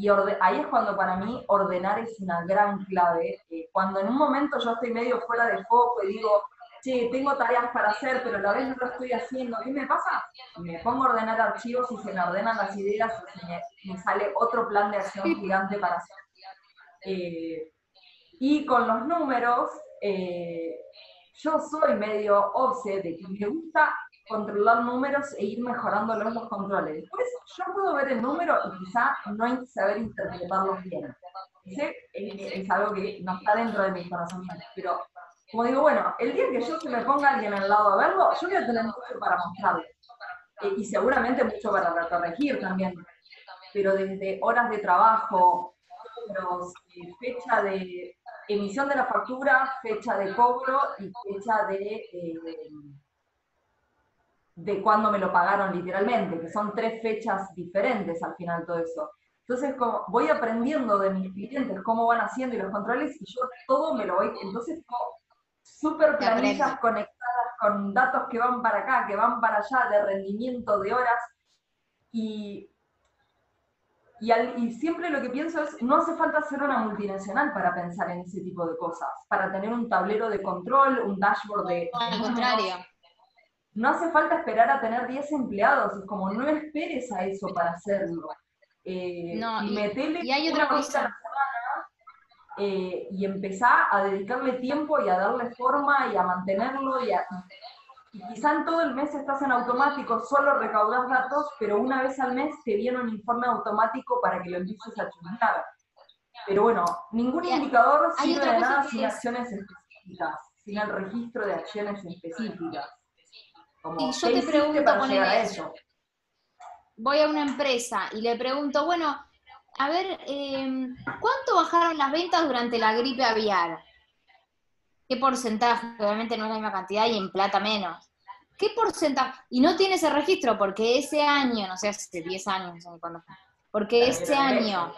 Y ahí es cuando para mí ordenar es una gran clave. Eh, cuando en un momento yo estoy medio fuera de foco y digo, che, tengo tareas para hacer, pero a la vez no lo estoy haciendo, ¿qué me pasa? Me pongo a ordenar archivos y se me ordenan las ideas y me, sale otro plan de acción gigante para hacer. Eh, Y con los números, eh, yo soy medio obse de que me gusta controlar números e ir mejorándolos los controles. Después yo puedo ver el número y quizá no hay que saber interpretarlos bien. Es, algo que no está dentro de mis conocimientos. Pero, como digo, bueno, el día que yo se me ponga alguien al lado a verlo, yo voy a tener mucho para mostrarle. Eh, y seguramente mucho para corregir también. Pero desde horas de trabajo, eh, fecha de emisión de la factura, fecha de cobro y fecha de, eh, de cuándo me lo pagaron literalmente, que son tres fechas diferentes al final todo eso. Entonces, como voy aprendiendo de mis clientes cómo van haciendo y los controles y yo todo me lo voy, entonces como súper planillas conectadas con datos que van para acá, que van para allá, de rendimiento de horas y y, siempre lo que pienso es, no hace falta ser una multinacional para pensar en ese tipo de cosas, para tener un tablero de control, un dashboard de... al contrario. No hace falta esperar a tener 10 empleados, es como no esperes a eso para hacerlo. Eh, no, y, y, hay otra cosa. La semana, eh, y empezar a dedicarle tiempo y a darle forma y a mantenerlo y a, y quizá en todo el mes estás en automático, solo recaudas datos, pero una vez al mes te viene un informe automático para que lo empieces a chungar. Pero bueno, ningún indicador sirve de nada sin acciones específicas, sin el registro de acciones específicas. Y yo te pregunto, poner eso. voy a una empresa y le pregunto, bueno, a ver, em, ¿cuánto bajaron las ventas durante la gripe aviar? ¿Qué porcentaje? Obviamente no es la misma cantidad y en plata menos. ¿Qué porcentaje? Y no tiene ese registro porque ese año, no sé, hace 10 años, no sé cuándo fue, porque ese año,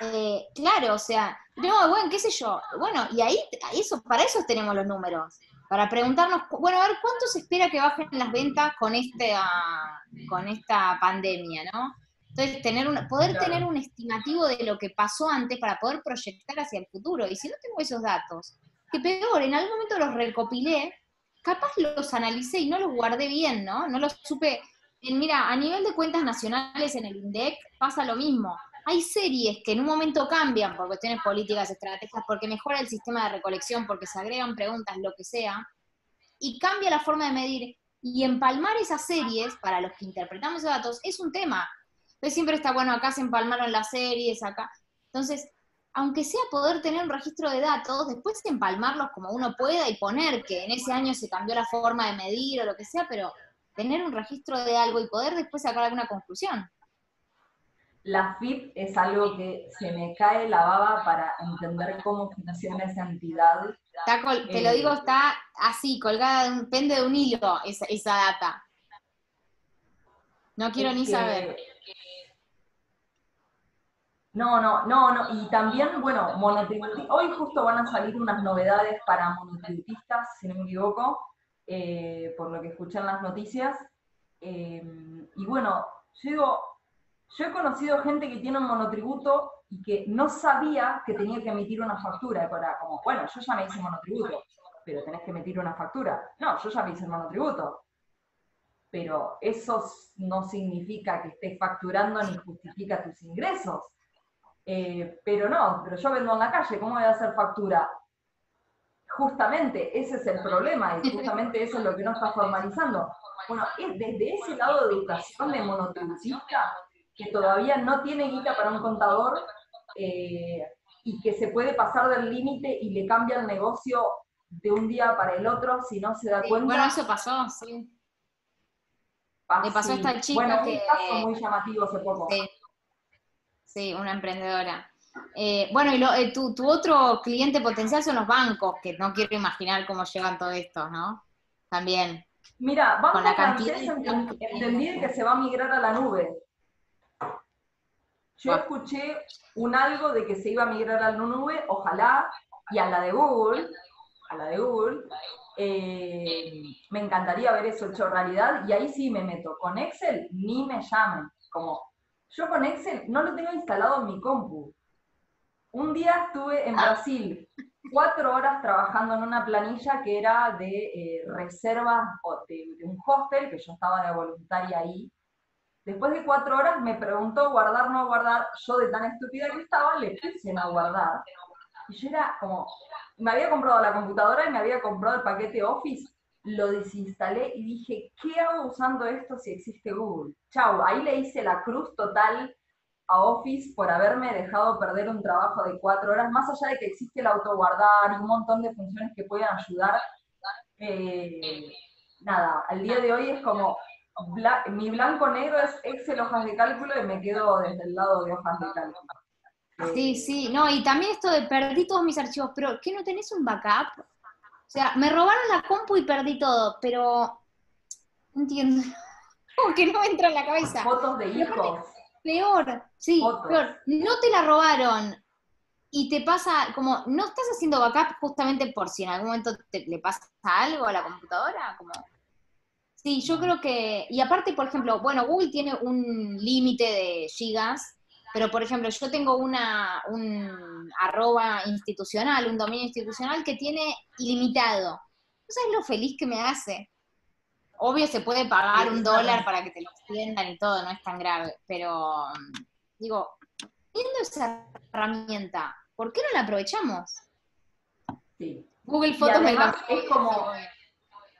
eh, claro, o sea, no, bueno, qué sé yo, bueno, y ahí, eso, para eso tenemos los números, para preguntarnos, bueno, a ver, ¿cuánto se espera que bajen las ventas con, este, ah, con esta pandemia, no? Entonces, tener una, poder tener un estimativo de lo que pasó antes para poder proyectar hacia el futuro. Y si no tengo esos datos, que peor, en algún momento los recopilé, capaz los analicé y no los guardé bien, ¿no? No los supe. mira, a nivel de cuentas nacionales en el INDEC pasa lo mismo. Hay series que en un momento cambian por cuestiones políticas, estrategias, porque mejora el sistema de recolección, porque se agregan preguntas, lo que sea, y cambia la forma de medir. Y empalmar esas series, para los que interpretamos esos datos, es un tema. Entonces siempre está, bueno, acá se empalmaron las series, acá. Entonces, aunque sea poder tener un registro de datos, después empalmarlos como uno pueda y poner que en ese año se cambió la forma de medir o lo que sea, pero tener un registro de algo y poder después sacar alguna conclusión. La FIP es algo que se me cae la baba para entender cómo funciona esa entidad. te lo digo, eh, está así, colgada, de un, pende de un hilo esa, esa data. No quiero ni saber. No, no, no, no. Y también, bueno, monotributistas. Hoy justo van a salir unas novedades para monotributistas, si no me equivoco, eh, por lo que escuché en las noticias. Eh, y bueno, yo digo, yo he conocido gente que tiene un monotributo y que no sabía que tenía que emitir una factura. Para, como, bueno, yo ya me hice monotributo, pero tenés que emitir una factura. No, yo ya me hice el monotributo. Pero eso no significa que estés facturando ni justifica tus ingresos. Eh, pero no, pero yo vendo en la calle, ¿cómo voy a hacer factura? Justamente ese es el problema y justamente eso es lo que no está formalizando. Bueno, es desde ese lado de educación de monotributista que todavía no tiene guita para un contador eh, y que se puede pasar del límite y le cambia el negocio de un día para el otro si no se da cuenta. Bueno, eso pasó, sí. Le pasó hasta el chico bueno, que... un caso muy llamativo hace poco. Sí, una emprendedora. Eh, bueno, y eh, tu, otro cliente potencial son los bancos, que no quiero imaginar cómo llevan todo esto, ¿no? También. Mira, vamos a entendí que se va a migrar a la nube. Yo escuché un algo de que se iba a migrar a la nube, ojalá, y a la de Google, a la de Google, eh, me encantaría ver eso hecho realidad, y ahí sí me meto. Con Excel ni me llamen, como yo con Excel no lo tengo instalado en mi compu. Un día estuve en Brasil cuatro horas trabajando en una planilla que era de eh, reservas de, de, un hostel, que yo estaba de voluntaria ahí. Después de cuatro horas me preguntó guardar, no guardar. Yo de tan estúpida que estaba, le puse no guardar. Y yo era como, me había comprado la computadora y me había comprado el paquete Office, lo desinstalé y dije, ¿qué hago usando esto si existe Google? Chau, ahí le hice la cruz total a Office por haberme dejado perder un trabajo de cuatro horas, más allá de que existe el autoguardar y un montón de funciones que pueden ayudar. Eh, nada, al día de hoy es como, mi blanco negro es Excel hojas de cálculo y me quedo desde el lado de hojas de cálculo. Sí, sí, no, y también esto de perdí todos mis archivos, pero ¿qué no tenés un backup? O sea, me robaron la compu y perdí todo, pero no entiendo. Como que no me entra en la cabeza. Fotos de hijos. Peor, sí, peor. No te la robaron y te pasa, como, ¿no estás haciendo backup justamente por si en algún momento te, le pasa algo a la computadora? Como... Sí, yo creo que, y aparte, por ejemplo, bueno, Google tiene un límite de gigas pero, por ejemplo, yo tengo una, un arroba institucional, un dominio institucional que tiene ilimitado. ¿No sabes lo feliz que me hace? Obvio se puede pagar un dólar para que te lo extiendan y todo, no es tan grave, pero digo, viendo esa herramienta, ¿por qué no la aprovechamos? Sí. Google Fotos me es como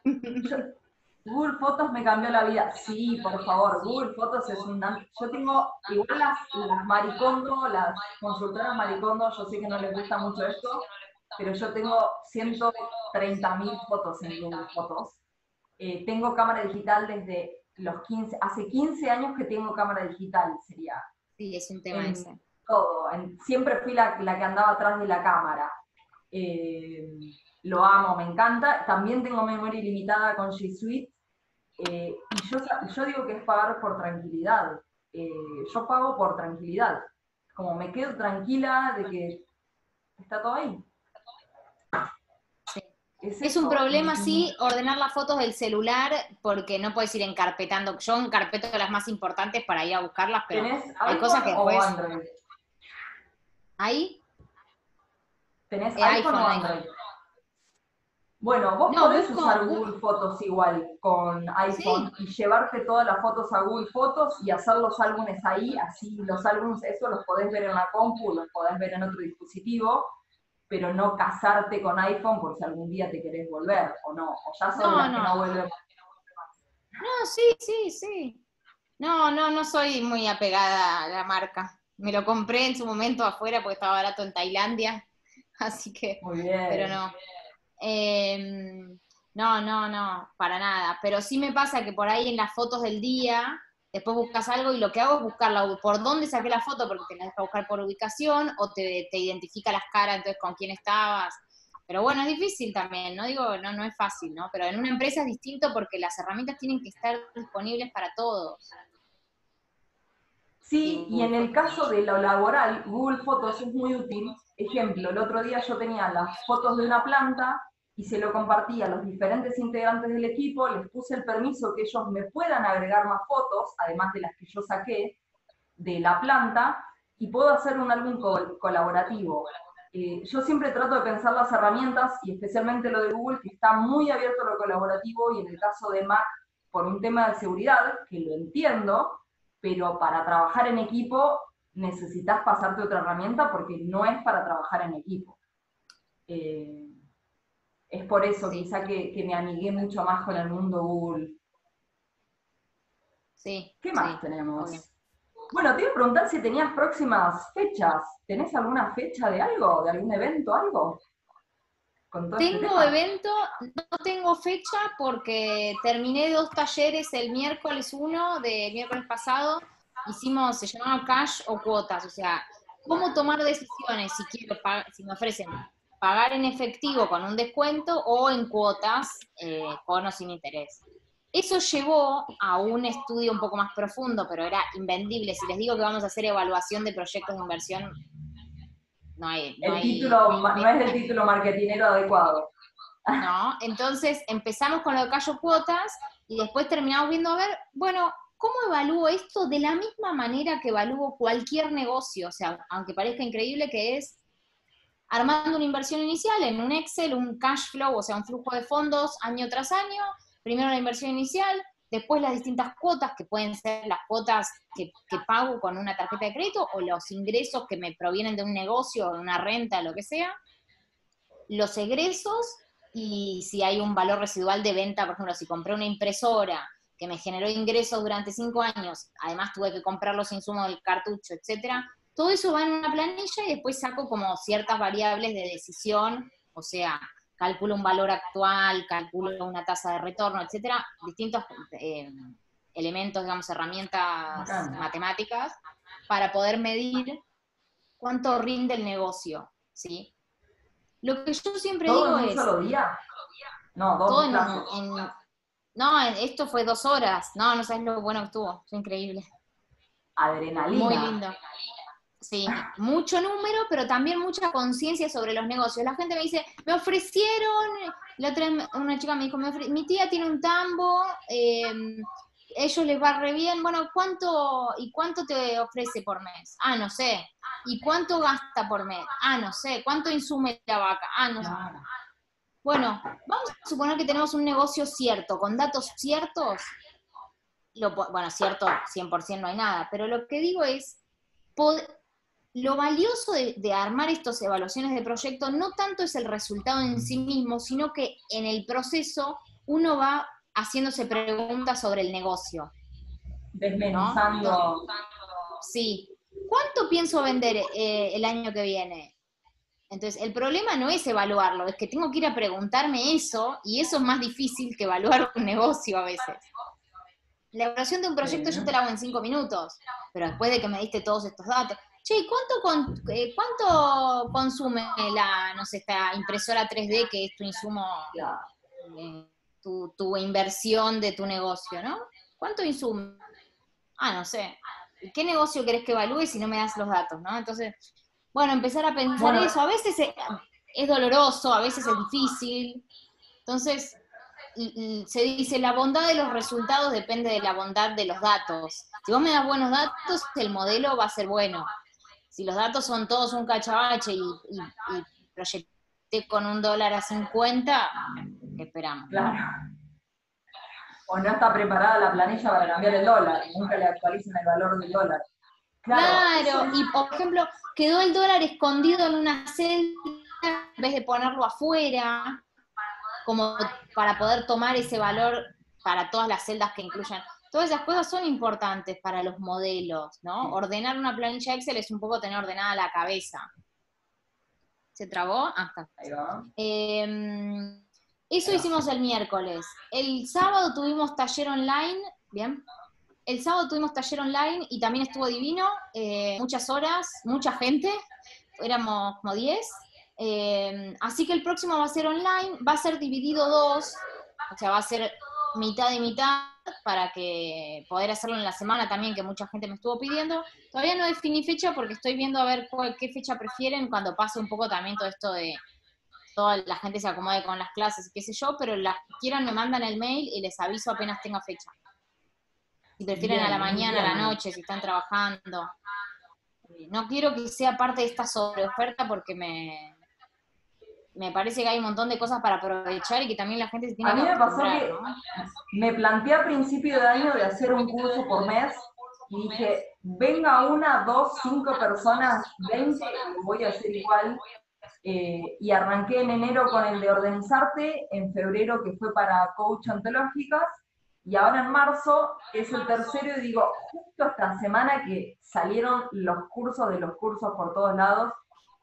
Google Fotos me cambió la vida. Sí, por favor, Google Fotos es un... Yo tengo, igual las, las Maricondo, las consultoras Maricondo, yo sé que no les gusta mucho esto, pero yo tengo 130.000 fotos en Google Fotos. Eh, tengo cámara digital desde los 15, hace 15 años que tengo cámara digital, sería. Sí, es un tema ese. Todo, siempre fui la, la, que andaba atrás de la cámara. Eh, lo amo, me encanta. También tengo memoria ilimitada con G Suite. Eh, y yo, yo, digo que es pagar por tranquilidad. Eh, yo pago por tranquilidad. Como me quedo tranquila de que está todo ahí. Es, un problema, sí, ordenar las fotos del celular, porque no puedes ir encarpetando. Yo encarpeto las más importantes para ir a buscarlas, pero hay cosas que después. ¿Ahí? ¿Tenés eh, iPhone, o Android? Bueno, vos podés usar Google Fotos igual con iPhone y llevarte todas las fotos a Google Fotos y hacer los álbumes ahí, así los álbumes, eso los podés ver en la compu, los podés ver en otro dispositivo, pero no casarte con iPhone por si algún día te querés volver o no, o ya son las que no vuelven. No, sí, sí, sí. No, no, no soy muy apegada a la marca. Me lo compré en su momento afuera porque estaba barato en Tailandia, así que, muy bien. pero no. Em, no, no, no, para nada. Pero sí me pasa que por ahí en las fotos del día, después buscas algo y lo que hago es buscarla por dónde saqué la foto, porque te la deja buscar por ubicación o te, identifica las caras, entonces con quién estabas. Pero bueno, es difícil también, no digo, no, no es fácil, ¿no? Pero en una empresa es distinto porque las herramientas tienen que estar disponibles para todos. Sí, y en el caso de lo laboral, Google Fotos es muy útil. Ejemplo, el otro día yo tenía las fotos de una planta y se lo compartí a los diferentes integrantes del equipo, les puse el permiso que ellos me puedan agregar más fotos, además de las que yo saqué de la planta, y puedo hacer un álbum colaborativo. Eh, yo siempre trato de pensar las herramientas, y especialmente lo de Google, que está muy abierto a lo colaborativo, y en el caso de Mac, por un tema de seguridad, que lo entiendo, pero para trabajar en equipo necesitas pasarte otra herramienta porque no es para trabajar en equipo. Eh, es por eso quizá que, que, me amigué mucho más con el mundo Google. Sí. ¿Qué más tenemos? Bueno, te iba a preguntar si tenías próximas fechas. ¿Tenés alguna fecha de algo, de algún evento, algo? Este tengo evento, no tengo fecha porque terminé dos talleres el miércoles uno de miércoles pasado. Hicimos, se llamaba cash o cuotas, o sea, cómo tomar decisiones si quiero si me ofrecen pagar en efectivo con un descuento o en cuotas eh, con o sin interés. Eso llevó a un estudio un poco más profundo, pero era invendible. Si les digo que vamos a hacer evaluación de proyectos de inversión, no hay... No, el título, no es el título marketinero adecuado. No, entonces empezamos con lo de Cayo Cuotas y después terminamos viendo a ver, bueno, ¿cómo evalúo esto de la misma manera que evalúo cualquier negocio? O sea, aunque parezca increíble que es armando una inversión inicial en un Excel, un cash flow, o sea, un flujo de fondos año tras año. Primero la inversión inicial, después las distintas cuotas, que pueden ser las cuotas que, pago con una tarjeta de crédito o los ingresos que me provienen de un negocio, una renta, lo que sea, los egresos y si hay un valor residual de venta, por ejemplo, si compré una impresora que me generó ingresos durante cinco años, además tuve que comprar los insumos del cartucho, etcétera, todo eso va en una planilla y después saco como ciertas variables de decisión, o sea, calculo un valor actual, calculo una tasa de retorno, etcétera, distintos eh, elementos, digamos, herramientas matemáticas para poder medir cuánto rinde el negocio, ¿sí? Lo que yo siempre digo es... un solo día? No, dos todo en, No, esto fue dos horas. No, no sabes lo bueno que estuvo. Fue increíble. Adrenalina. Muy lindo. Sí, mucho número, pero también mucha conciencia sobre los negocios. La gente me dice, me ofrecieron, la otra una chica me dijo, mi tía tiene un tambo, eh, ellos les va re bien, bueno, ¿cuánto, ¿y cuánto te ofrece por mes? Ah, no sé. ¿Y cuánto gasta por mes? Ah, no sé. ¿Cuánto insume la vaca? Ah, no sé. Bueno, vamos a suponer que tenemos un negocio cierto, con datos ciertos. Lo, bueno, cierto, 100% no hay nada, pero lo que digo es, lo valioso de, de, armar estas evaluaciones de proyecto no tanto es el resultado en sí mismo, sino que en el proceso uno va haciéndose preguntas sobre el negocio. Desmenuzando. Sí. ¿Cuánto pienso vender eh, el año que viene? Entonces, el problema no es evaluarlo, es que tengo que ir a preguntarme eso, y eso es más difícil que evaluar un negocio a veces. La evaluación de un proyecto yo te la hago en cinco minutos, pero después de que me diste todos estos datos. Che, ¿cuánto, eh, ¿cuánto consume la, no sé, esta impresora 3D que es tu insumo eh, tu, inversión de tu negocio, ¿no? ¿Cuánto insume? Ah, no sé. ¿Qué negocio querés que evalúe si no me das los datos, no? Entonces, bueno, empezar a pensar eso. A veces es, doloroso, a veces es difícil. Entonces, se dice, la bondad de los resultados depende de la bondad de los datos. Si vos me das buenos datos, el modelo va a ser bueno. Si los datos son todos un cachabache y, y, y proyecté con un dólar a 50, esperamos. Claro. O no está preparada la planilla para cambiar el dólar, nunca le actualicen el valor del dólar. Claro, y por ejemplo, quedó el dólar escondido en una celda en vez de ponerlo afuera, como para poder tomar ese valor para todas las celdas que incluyan. Todas esas cosas son importantes para los modelos, ¿no? Ordenar una planilla Excel es un poco tener ordenada la cabeza. ¿Se trabó? Ah, está. Ahí va. Eh, eso hicimos el miércoles. El sábado tuvimos taller online, bien. El sábado tuvimos taller online y también estuvo divino, eh, muchas horas, mucha gente, éramos como 10. Eh, así que el próximo va a ser online, va a ser dividido dos, o sea, va a ser mitad y mitad para que poder hacerlo en la semana también, que mucha gente me estuvo pidiendo. Todavía no definí fecha porque estoy viendo a ver qué fecha prefieren cuando pase un poco también todo esto de, toda la gente se acomode con las clases, qué sé yo, pero las que quieran me mandan el mail y les aviso apenas tenga fecha. Si prefieren a la mañana, a la noche, si están trabajando. No quiero que sea parte de esta sobreoferta porque me, me parece que hay un montón de cosas para aprovechar y que también la gente se tiene a mí me pasó que me planteé a principio de año de hacer un curso por mes y dije, venga una, dos, cinco personas, veinte, voy a hacer igual, eh, y arranqué en enero con el de Organizarte, en febrero que fue para coach ontológicas, y ahora en marzo es el tercero y digo, justo esta semana que salieron los cursos de los cursos por todos lados,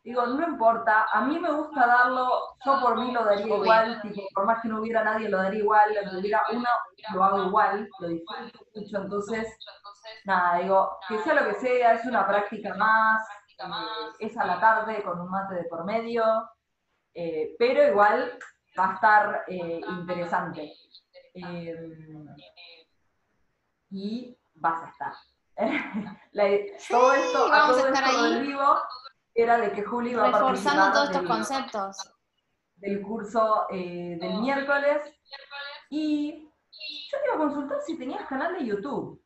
digo, no importa, a mí me gusta darlo, yo por mí lo daría igual, por más que no hubiera nadie lo daría igual, si hubiera uno, lo hago igual, lo disfruto mucho, entonces, nada, digo, que sea lo que sea, es una práctica más, es a la tarde con un mate de por medio, eh, pero igual va a estar eh, interesante. Em, y vas a estar. todo esto, a todo esto del vivo era de que Juli va a participar todos estos conceptos. del curso eh, del miércoles. Y yo te iba a consultar si tenías canal de YouTube.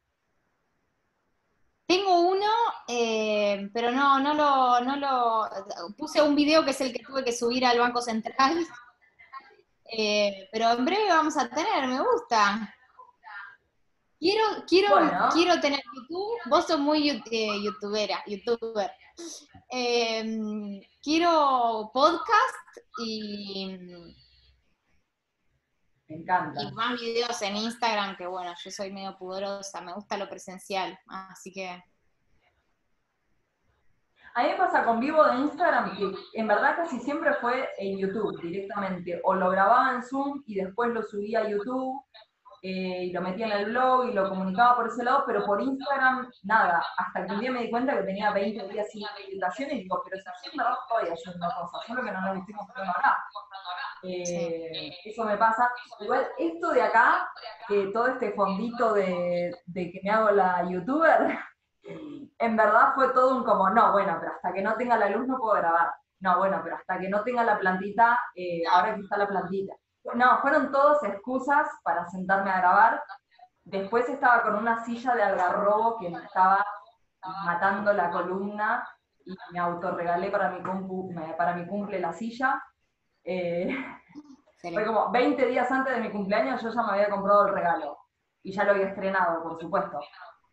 Tengo uno, eh, pero no, no lo, no lo, puse un video que es el que tuve que subir al Banco Central, eh, pero en breve vamos a tener, me gusta. Quiero, quiero, quiero tener YouTube. Vos sos muy youtubera, youtuber. Em, quiero podcast y. Me encanta. Y más videos en Instagram, que bueno, yo soy medio pudorosa, me gusta lo presencial, así que. A mí me pasa con vivo de Instagram que en verdad casi siempre fue en YouTube directamente. O lo grababa en Zoom y después lo subía a YouTube eh, y lo metía en el blog y lo comunicaba por ese lado, pero por Instagram nada. Hasta que un día me di cuenta que tenía 20 días sin publicación y digo, pero si así verdad estoy haciendo cosas, solo que no nos estoy mostrando acá. Eh, eso me pasa. Igual, esto de acá, que todo este fondito de, de que me hago la youtuber, en verdad fue todo un como, no, bueno, pero hasta que no tenga la luz no puedo grabar. No, bueno, pero hasta que no tenga la plantita, eh, ahora que está la plantita. No, fueron todas excusas para sentarme a grabar. Después estaba con una silla de algarrobo que me estaba matando la columna y me autorregalé para mi, para mi cumple la silla. Eh, fue como 20 días antes de mi cumpleaños yo ya me había comprado el regalo y ya lo había estrenado, por supuesto.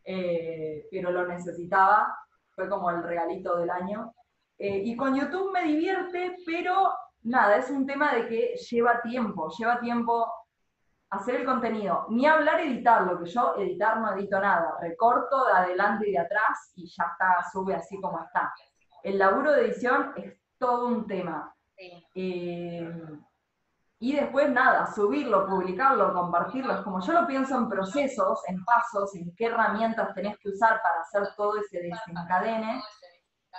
Eh, pero lo necesitaba, fue como el regalito del año. Eh, y con YouTube me divierte, pero nada, es un tema de que lleva tiempo, lleva tiempo hacer el contenido, ni hablar editarlo, que yo editar no edito nada, recorto de adelante y de atrás y ya está, sube así como está. El laburo de edición es todo un tema. Eh, y después nada, subirlo, publicarlo, compartirlo. Es como yo lo pienso en procesos, en pasos, en qué herramientas tenés que usar para hacer todo ese desencadene.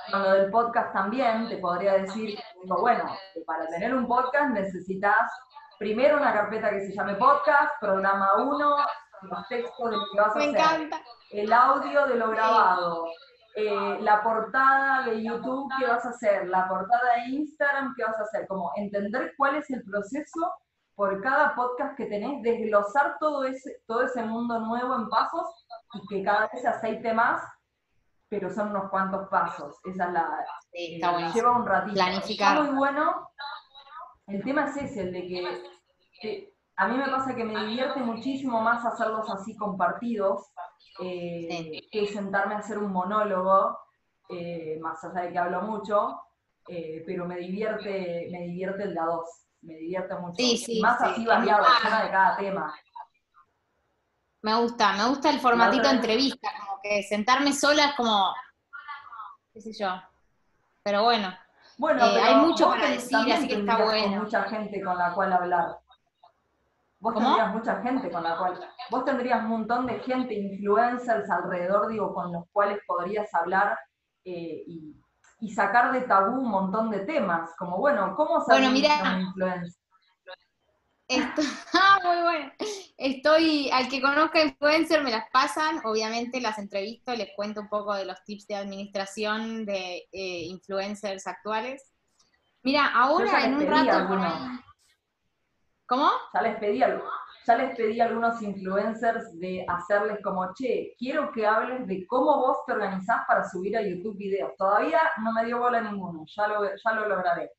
Con lo del podcast también, te podría decir, bueno, para tener un podcast necesitas primero una carpeta que se llame podcast, programa 1, los textos de lo que vas a Me hacer, encanta. el audio de lo grabado, eh, la portada de YouTube que vas a hacer, la portada de Instagram que vas a hacer, como entender cuál es el proceso por cada podcast que tenés, desglosar todo ese, todo ese mundo nuevo en pasos y que cada vez se aceite más, pero son unos cuantos pasos. Esa es la. Sí, eh, lleva un ratito. Planificar. Está muy bueno. El tema es ese, el de que, que a mí me pasa que me divierte muchísimo más hacerlos así compartidos eh, que sentarme a hacer un monólogo, eh, más allá de que hablo mucho, eh, pero me divierte, me divierte el de a dos, me divierte mucho. más así variado, de cada tema. Me gusta, me gusta el formatito de entrevista, como que sentarme sola es como, qué sé yo, pero bueno. Bueno, hay mucho para decir, así que está bueno. Mucha gente con la cual hablar. Vos tendrías mucha gente con la cual, vos tendrías un montón de gente, influencers alrededor, digo, con los cuales podrías hablar eh, y, sacar de tabú un montón de temas, como bueno, ¿cómo se bueno, mira, influencer? ah, muy bueno. Estoy, al que conozca influencer me las pasan, obviamente las entrevisto, les cuento un poco de los tips de administración de eh, influencers actuales. Mira, ahora en un rato ¿Cómo? Ya les pedí ya les pedí a algunos influencers de hacerles como, che, quiero que hables de cómo vos te organizás para subir a YouTube videos. Todavía no me dio bola ninguno, ya lo, ya lo lograré.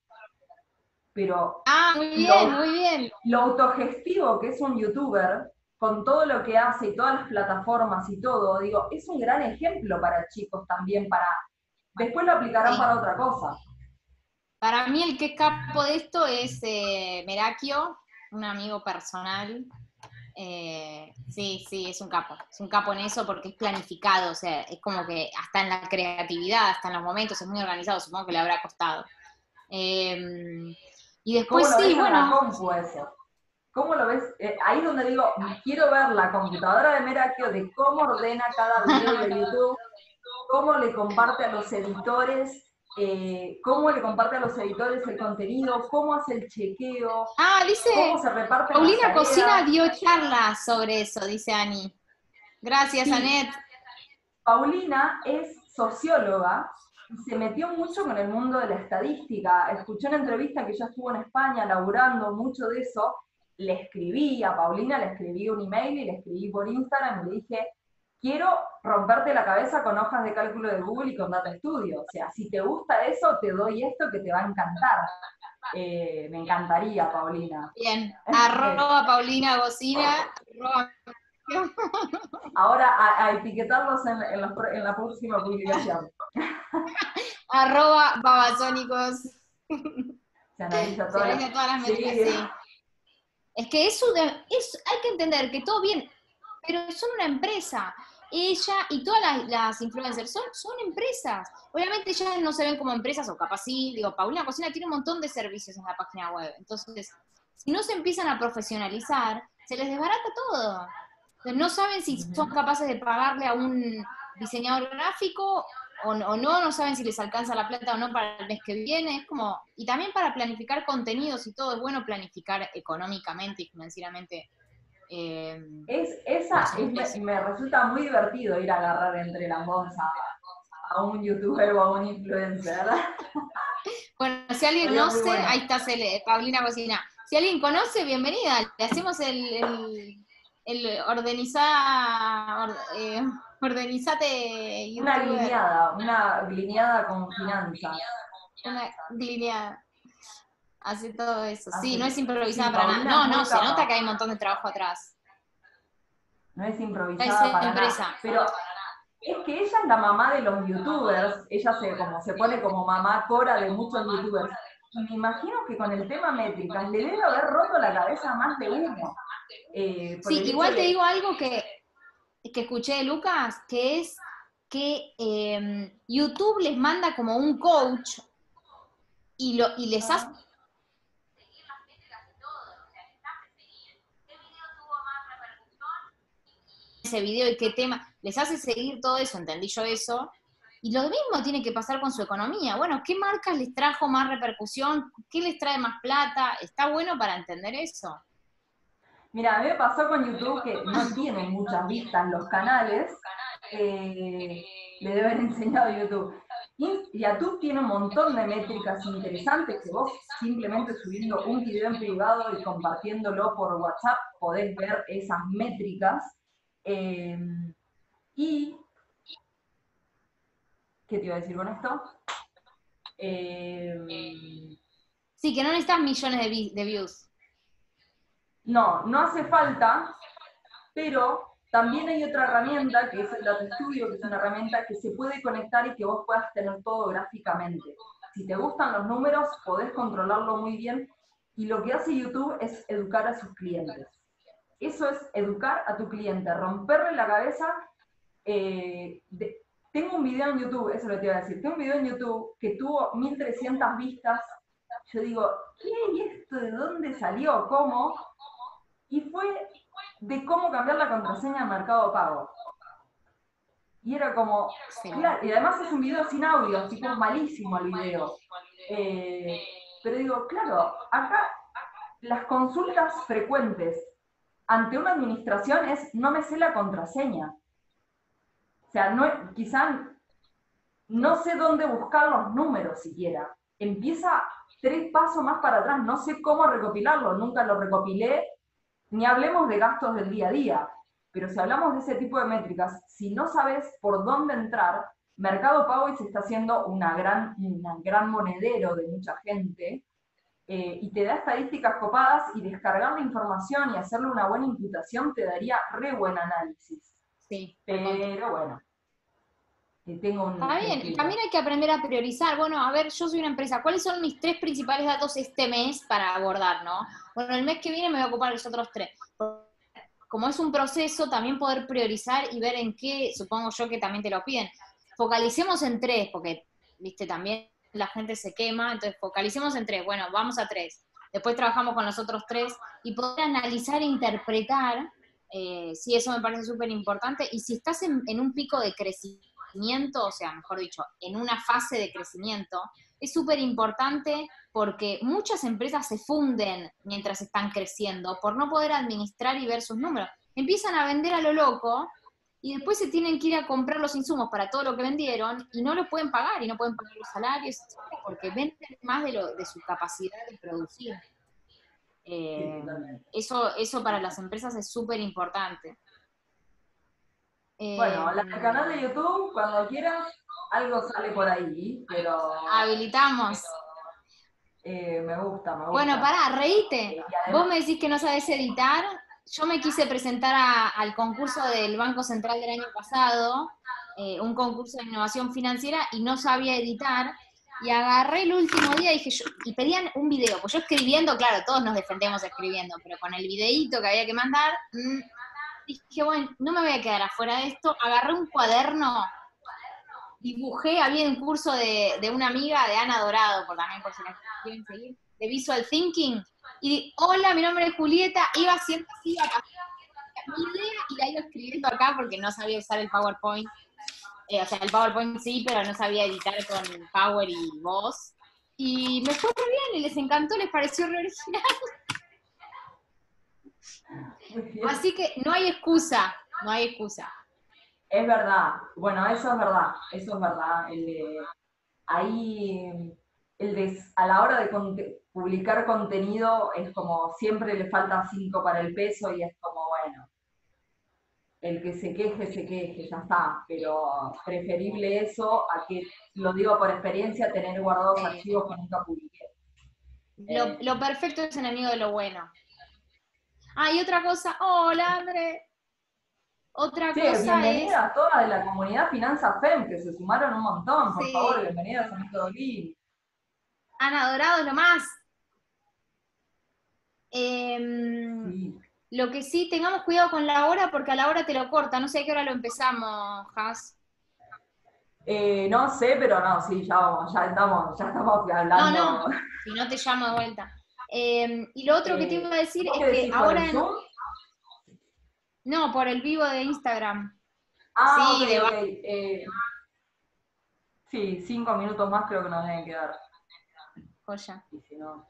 Pero ah, muy bien, muy bien. lo autogestivo que es un youtuber, con todo lo que hace y todas las plataformas y todo, digo, es un gran ejemplo para chicos también, para después lo aplicarán para otra cosa. Para mí el que es capo de esto es eh, Merakio, un amigo personal. Eh, sí, sí, es un capo. Es un capo en eso porque es planificado, o sea, es como que hasta en la creatividad, hasta en los momentos, es muy organizado, supongo que le habrá costado. Em, y después ¿Cómo lo sí, ves bueno. ¿Cómo lo ves? Eh, ahí donde digo, quiero ver la computadora de Merakio de cómo ordena cada video de YouTube, cómo le comparte a los editores eh, cómo le comparte a los editores el contenido, cómo hace el chequeo, ah, dice, cómo se reparte Paulina Cocina dio charlas sobre eso, dice Ani. Gracias, Anet. Paulina es socióloga se metió mucho con el mundo de la estadística. Escuché una entrevista que ya estuvo en España laburando mucho de eso. Le escribí a Paulina, le escribí un email y le escribí por Instagram y le dije, quiero romperte la cabeza con hojas de cálculo de Google y con Data Studio. O sea, si te gusta eso, te doy esto que te va a encantar. Eh, me encantaría, Paulina. Bien, arroba Paulina Bocina, Ahora a, etiquetarlos en, en, la próxima publicación. Arroba babasónicos. Se analiza todas, las métricas, Es que eso es, hay que entender que todo bien, pero son una empresa. Ella y todas las, influencers son, son empresas. Obviamente ellas no se ven como empresas, o capaz sí, digo, Paulina Cocina tiene un montón de servicios en la página web. Entonces, si no se empiezan a profesionalizar, se les desbarata todo. No saben si son capaces de pagarle a un diseñador gráfico o, no, no saben si les alcanza la plata o no para el mes que viene. Es como, y también para planificar contenidos y todo, es bueno planificar económicamente y financieramente. Eh, es, esa me, resulta muy divertido ir a agarrar entre las bolsas a, un youtuber o a un influencer. Bueno, si alguien no sé, ahí está Paulina Cocina. Si alguien conoce, bienvenida. Le hacemos el, el, organizar, eh, organizate. Una lineada, una lineada con finanzas. Una lineada. Hace todo eso. sí, no es improvisada para nada. No, no, se nota que hay un montón de trabajo atrás. No es improvisada para nada. Pero es que ella es la mamá de los youtubers. Ella se, como, se pone como mamá cora de muchos youtubers. Y me imagino que con el tema métricas le debe haber roto la cabeza más de uno. Eh, sí, igual te digo algo que, que escuché de Lucas, que es que em, YouTube les manda como un coach y, lo, y les hace ese video y qué tema, les hace seguir todo eso, entendí yo eso, y lo mismo tiene que pasar con su economía. Bueno, ¿qué marcas les trajo más repercusión? ¿Qué les trae más plata? Está bueno para entender eso. Mira, a mí me pasó con YouTube que no tienen muchas vistas los canales, eh, le deben haber enseñado YouTube. Y YouTube tiene un montón de métricas interesantes que vos simplemente subiendo un video en privado y compartiéndolo por WhatsApp podés ver esas métricas. Eh, y, ¿qué te iba a decir con esto? Eh, sí, que no necesitas millones de views. No, no hace falta, pero también hay otra herramienta que es el Data Studio, que es una herramienta que se puede conectar y que vos puedas tener todo gráficamente. Si te gustan los números, podés controlarlo muy bien. Y lo que hace YouTube es educar a sus clientes. Eso es educar a tu cliente, romperle la cabeza. Eh, tengo un video en YouTube, eso lo te iba a decir, tengo un video en YouTube que tuvo 1300 vistas. Yo digo, ¿qué? ¿Y esto de dónde salió? ¿Cómo? Y fue de cómo cambiar la contraseña de Mercado Pago. Y era como, claro, y además es un video sin audio, así como malísimo el video. Eh, pero digo, claro, acá las consultas frecuentes ante una administración es no me sé la contraseña. O sea, no, quizá no sé dónde buscar los números siquiera. Empieza tres pasos más para atrás, no sé cómo recopilarlo, nunca lo recopilé ni hablemos de gastos del día a día, pero si hablamos de ese tipo de métricas, si no sabes por dónde entrar, Mercado Pago se está haciendo una gran, un gran monedero de mucha gente eh, y te da estadísticas copadas y descargar la información y hacerle una buena imputación te daría re buen análisis. Sí. Pero bueno. Tengo un, Está bien, también hay que aprender a priorizar. Bueno, a ver, yo soy una empresa, ¿cuáles son mis tres principales datos este mes para abordar, no? Bueno, el mes que viene me voy a ocupar de los otros tres. Como es un proceso, también poder priorizar y ver en qué, supongo yo que también te lo piden. Focalicemos en tres, porque, viste, también la gente se quema, entonces focalicemos en tres. Bueno, vamos a tres. Después trabajamos con los otros tres y poder analizar e interpretar, eh, sí, eso me parece súper importante. Y si estás en, en un pico de crecimiento, o sea, mejor dicho, en una fase de crecimiento, es súper importante porque muchas empresas se funden mientras están creciendo por no poder administrar y ver sus números. Empiezan a vender a lo loco y después se tienen que ir a comprar los insumos para todo lo que vendieron y no lo pueden pagar y no pueden pagar los salarios porque venden más de, lo, de su capacidad de producir. Eh, eso, eso para las empresas es súper importante. bueno, el canal de YouTube, cuando quieras, algo sale por ahí, pero... Habilitamos. Eh, me gusta, me gusta. Bueno, pará, reíte. Vos me decís que no sabes editar yo me quise presentar a- al concurso del Banco Central del año pasado, eh, un concurso de innovación financiera, y no sabía editar. Y agarré el último día y dije, yo, y pedían un video, pues yo escribiendo, claro, todos nos defendemos escribiendo, pero con el videíto que había que mandar, mm, dije, bueno, no me voy a quedar afuera de esto. Agarré un cuaderno, dibujé, había un curso de, de una amiga de Ana Dorado, por también por si la quieren seguir, de Visual Thinking, y hola, mi nombre es Julieta, iba haciendo así, iba mi idea y la iba escribiendo acá porque no sabía usar el PowerPoint. Eh, o sea, el PowerPoint sí, pero no sabía editar con Power y voz. Y me fue muy bien y les encantó, les pareció re original. Así que no hay excusa, no hay excusa. Es verdad, bueno, eso es verdad, eso es verdad. El de, ahí, el de, a la hora de conte- publicar contenido es como siempre le falta cinco para el peso y es como, bueno, el que se queje, se queje, ya está, pero preferible eso a que, lo digo por experiencia, tener guardados archivos que nunca publiqué. Lo, Eh. lo perfecto es enemigo de lo bueno. Ah, y otra cosa, hola André. Otra Sí, cosa es. bienvenidas a todas de la comunidad Finanza FEM, que se sumaron un montón, por Sí. favor, bienvenidas a Método Lean. Ana Dorado es lo más. Em, Sí. Lo que sí, tengamos cuidado con la hora porque a la hora te lo corta. No sé a qué hora lo empezamos, Has. Eh, no sé, pero no, sí, ya vamos, ya estamos, ya estamos hablando. No, Si no, te llamo de vuelta. Em, y lo otro que te Eh, iba a decir ¿Vos es que ahora. en-? No, por el vivo de Instagram. Ah, Sí, de eh, sí, cinco minutos más creo que nos deben quedar. Joya. Y si no.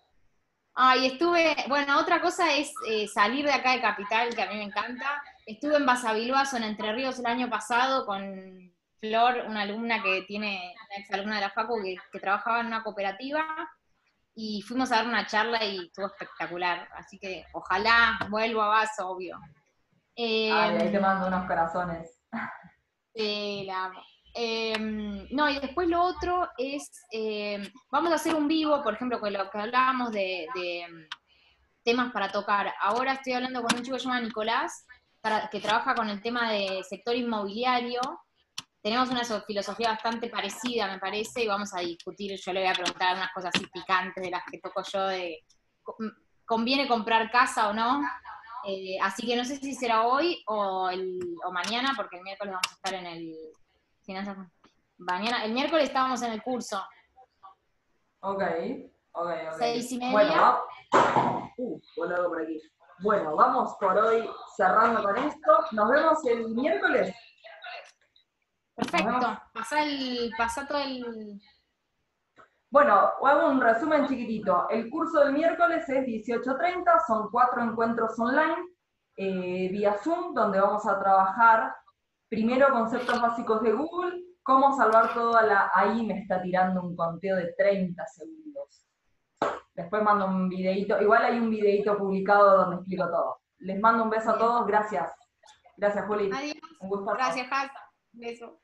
Ah, y estuve, bueno, otra cosa es eh, salir de acá de Capital, que a mí me encanta. Estuve en Basavilbaso, en Entre Ríos, el año pasado con Flor, una alumna que tiene, una exalumna de la Facu que, que trabajaba en una cooperativa, y fuimos a dar una charla y estuvo espectacular. Así que ojalá vuelva a Baso, obvio. Ay, ahí te Em, mando unos corazones. Sí, la amo. Em, no, y después lo otro es, em, vamos a hacer un vivo, por ejemplo, con lo que hablábamos de, de, em, temas para tocar. Ahora estoy hablando con un chico que se llama Nicolás, para, que trabaja con el tema de sector inmobiliario. Tenemos una so- filosofía bastante parecida, me parece, y vamos a discutir, yo le voy a preguntar unas cosas así picantes de las que toco yo, de co- ¿conviene comprar casa o no? Eh, así que no sé si será hoy o, el, o mañana, porque el miércoles vamos a estar en el Finanzas. Mañana, el miércoles estábamos en el curso. Ok, ok, ok. Seis y media. Bueno, uh, por aquí. Bueno, vamos por hoy cerrando con esto. Nos vemos el miércoles. Perfecto. Pasá, el, pasá todo el. Bueno, hago un resumen chiquitito. El curso del miércoles es 18.30, son cuatro encuentros online eh, vía Zoom, donde vamos a trabajar primero conceptos básicos de Google, cómo salvar toda la... Ahí me está tirando un conteo de 30 segundos. Después mando un videito, igual hay un videito publicado donde explico todo. Les mando un beso a todos, gracias. Gracias, Juli. Adiós. Un gusto. Gracias, Has. Beso.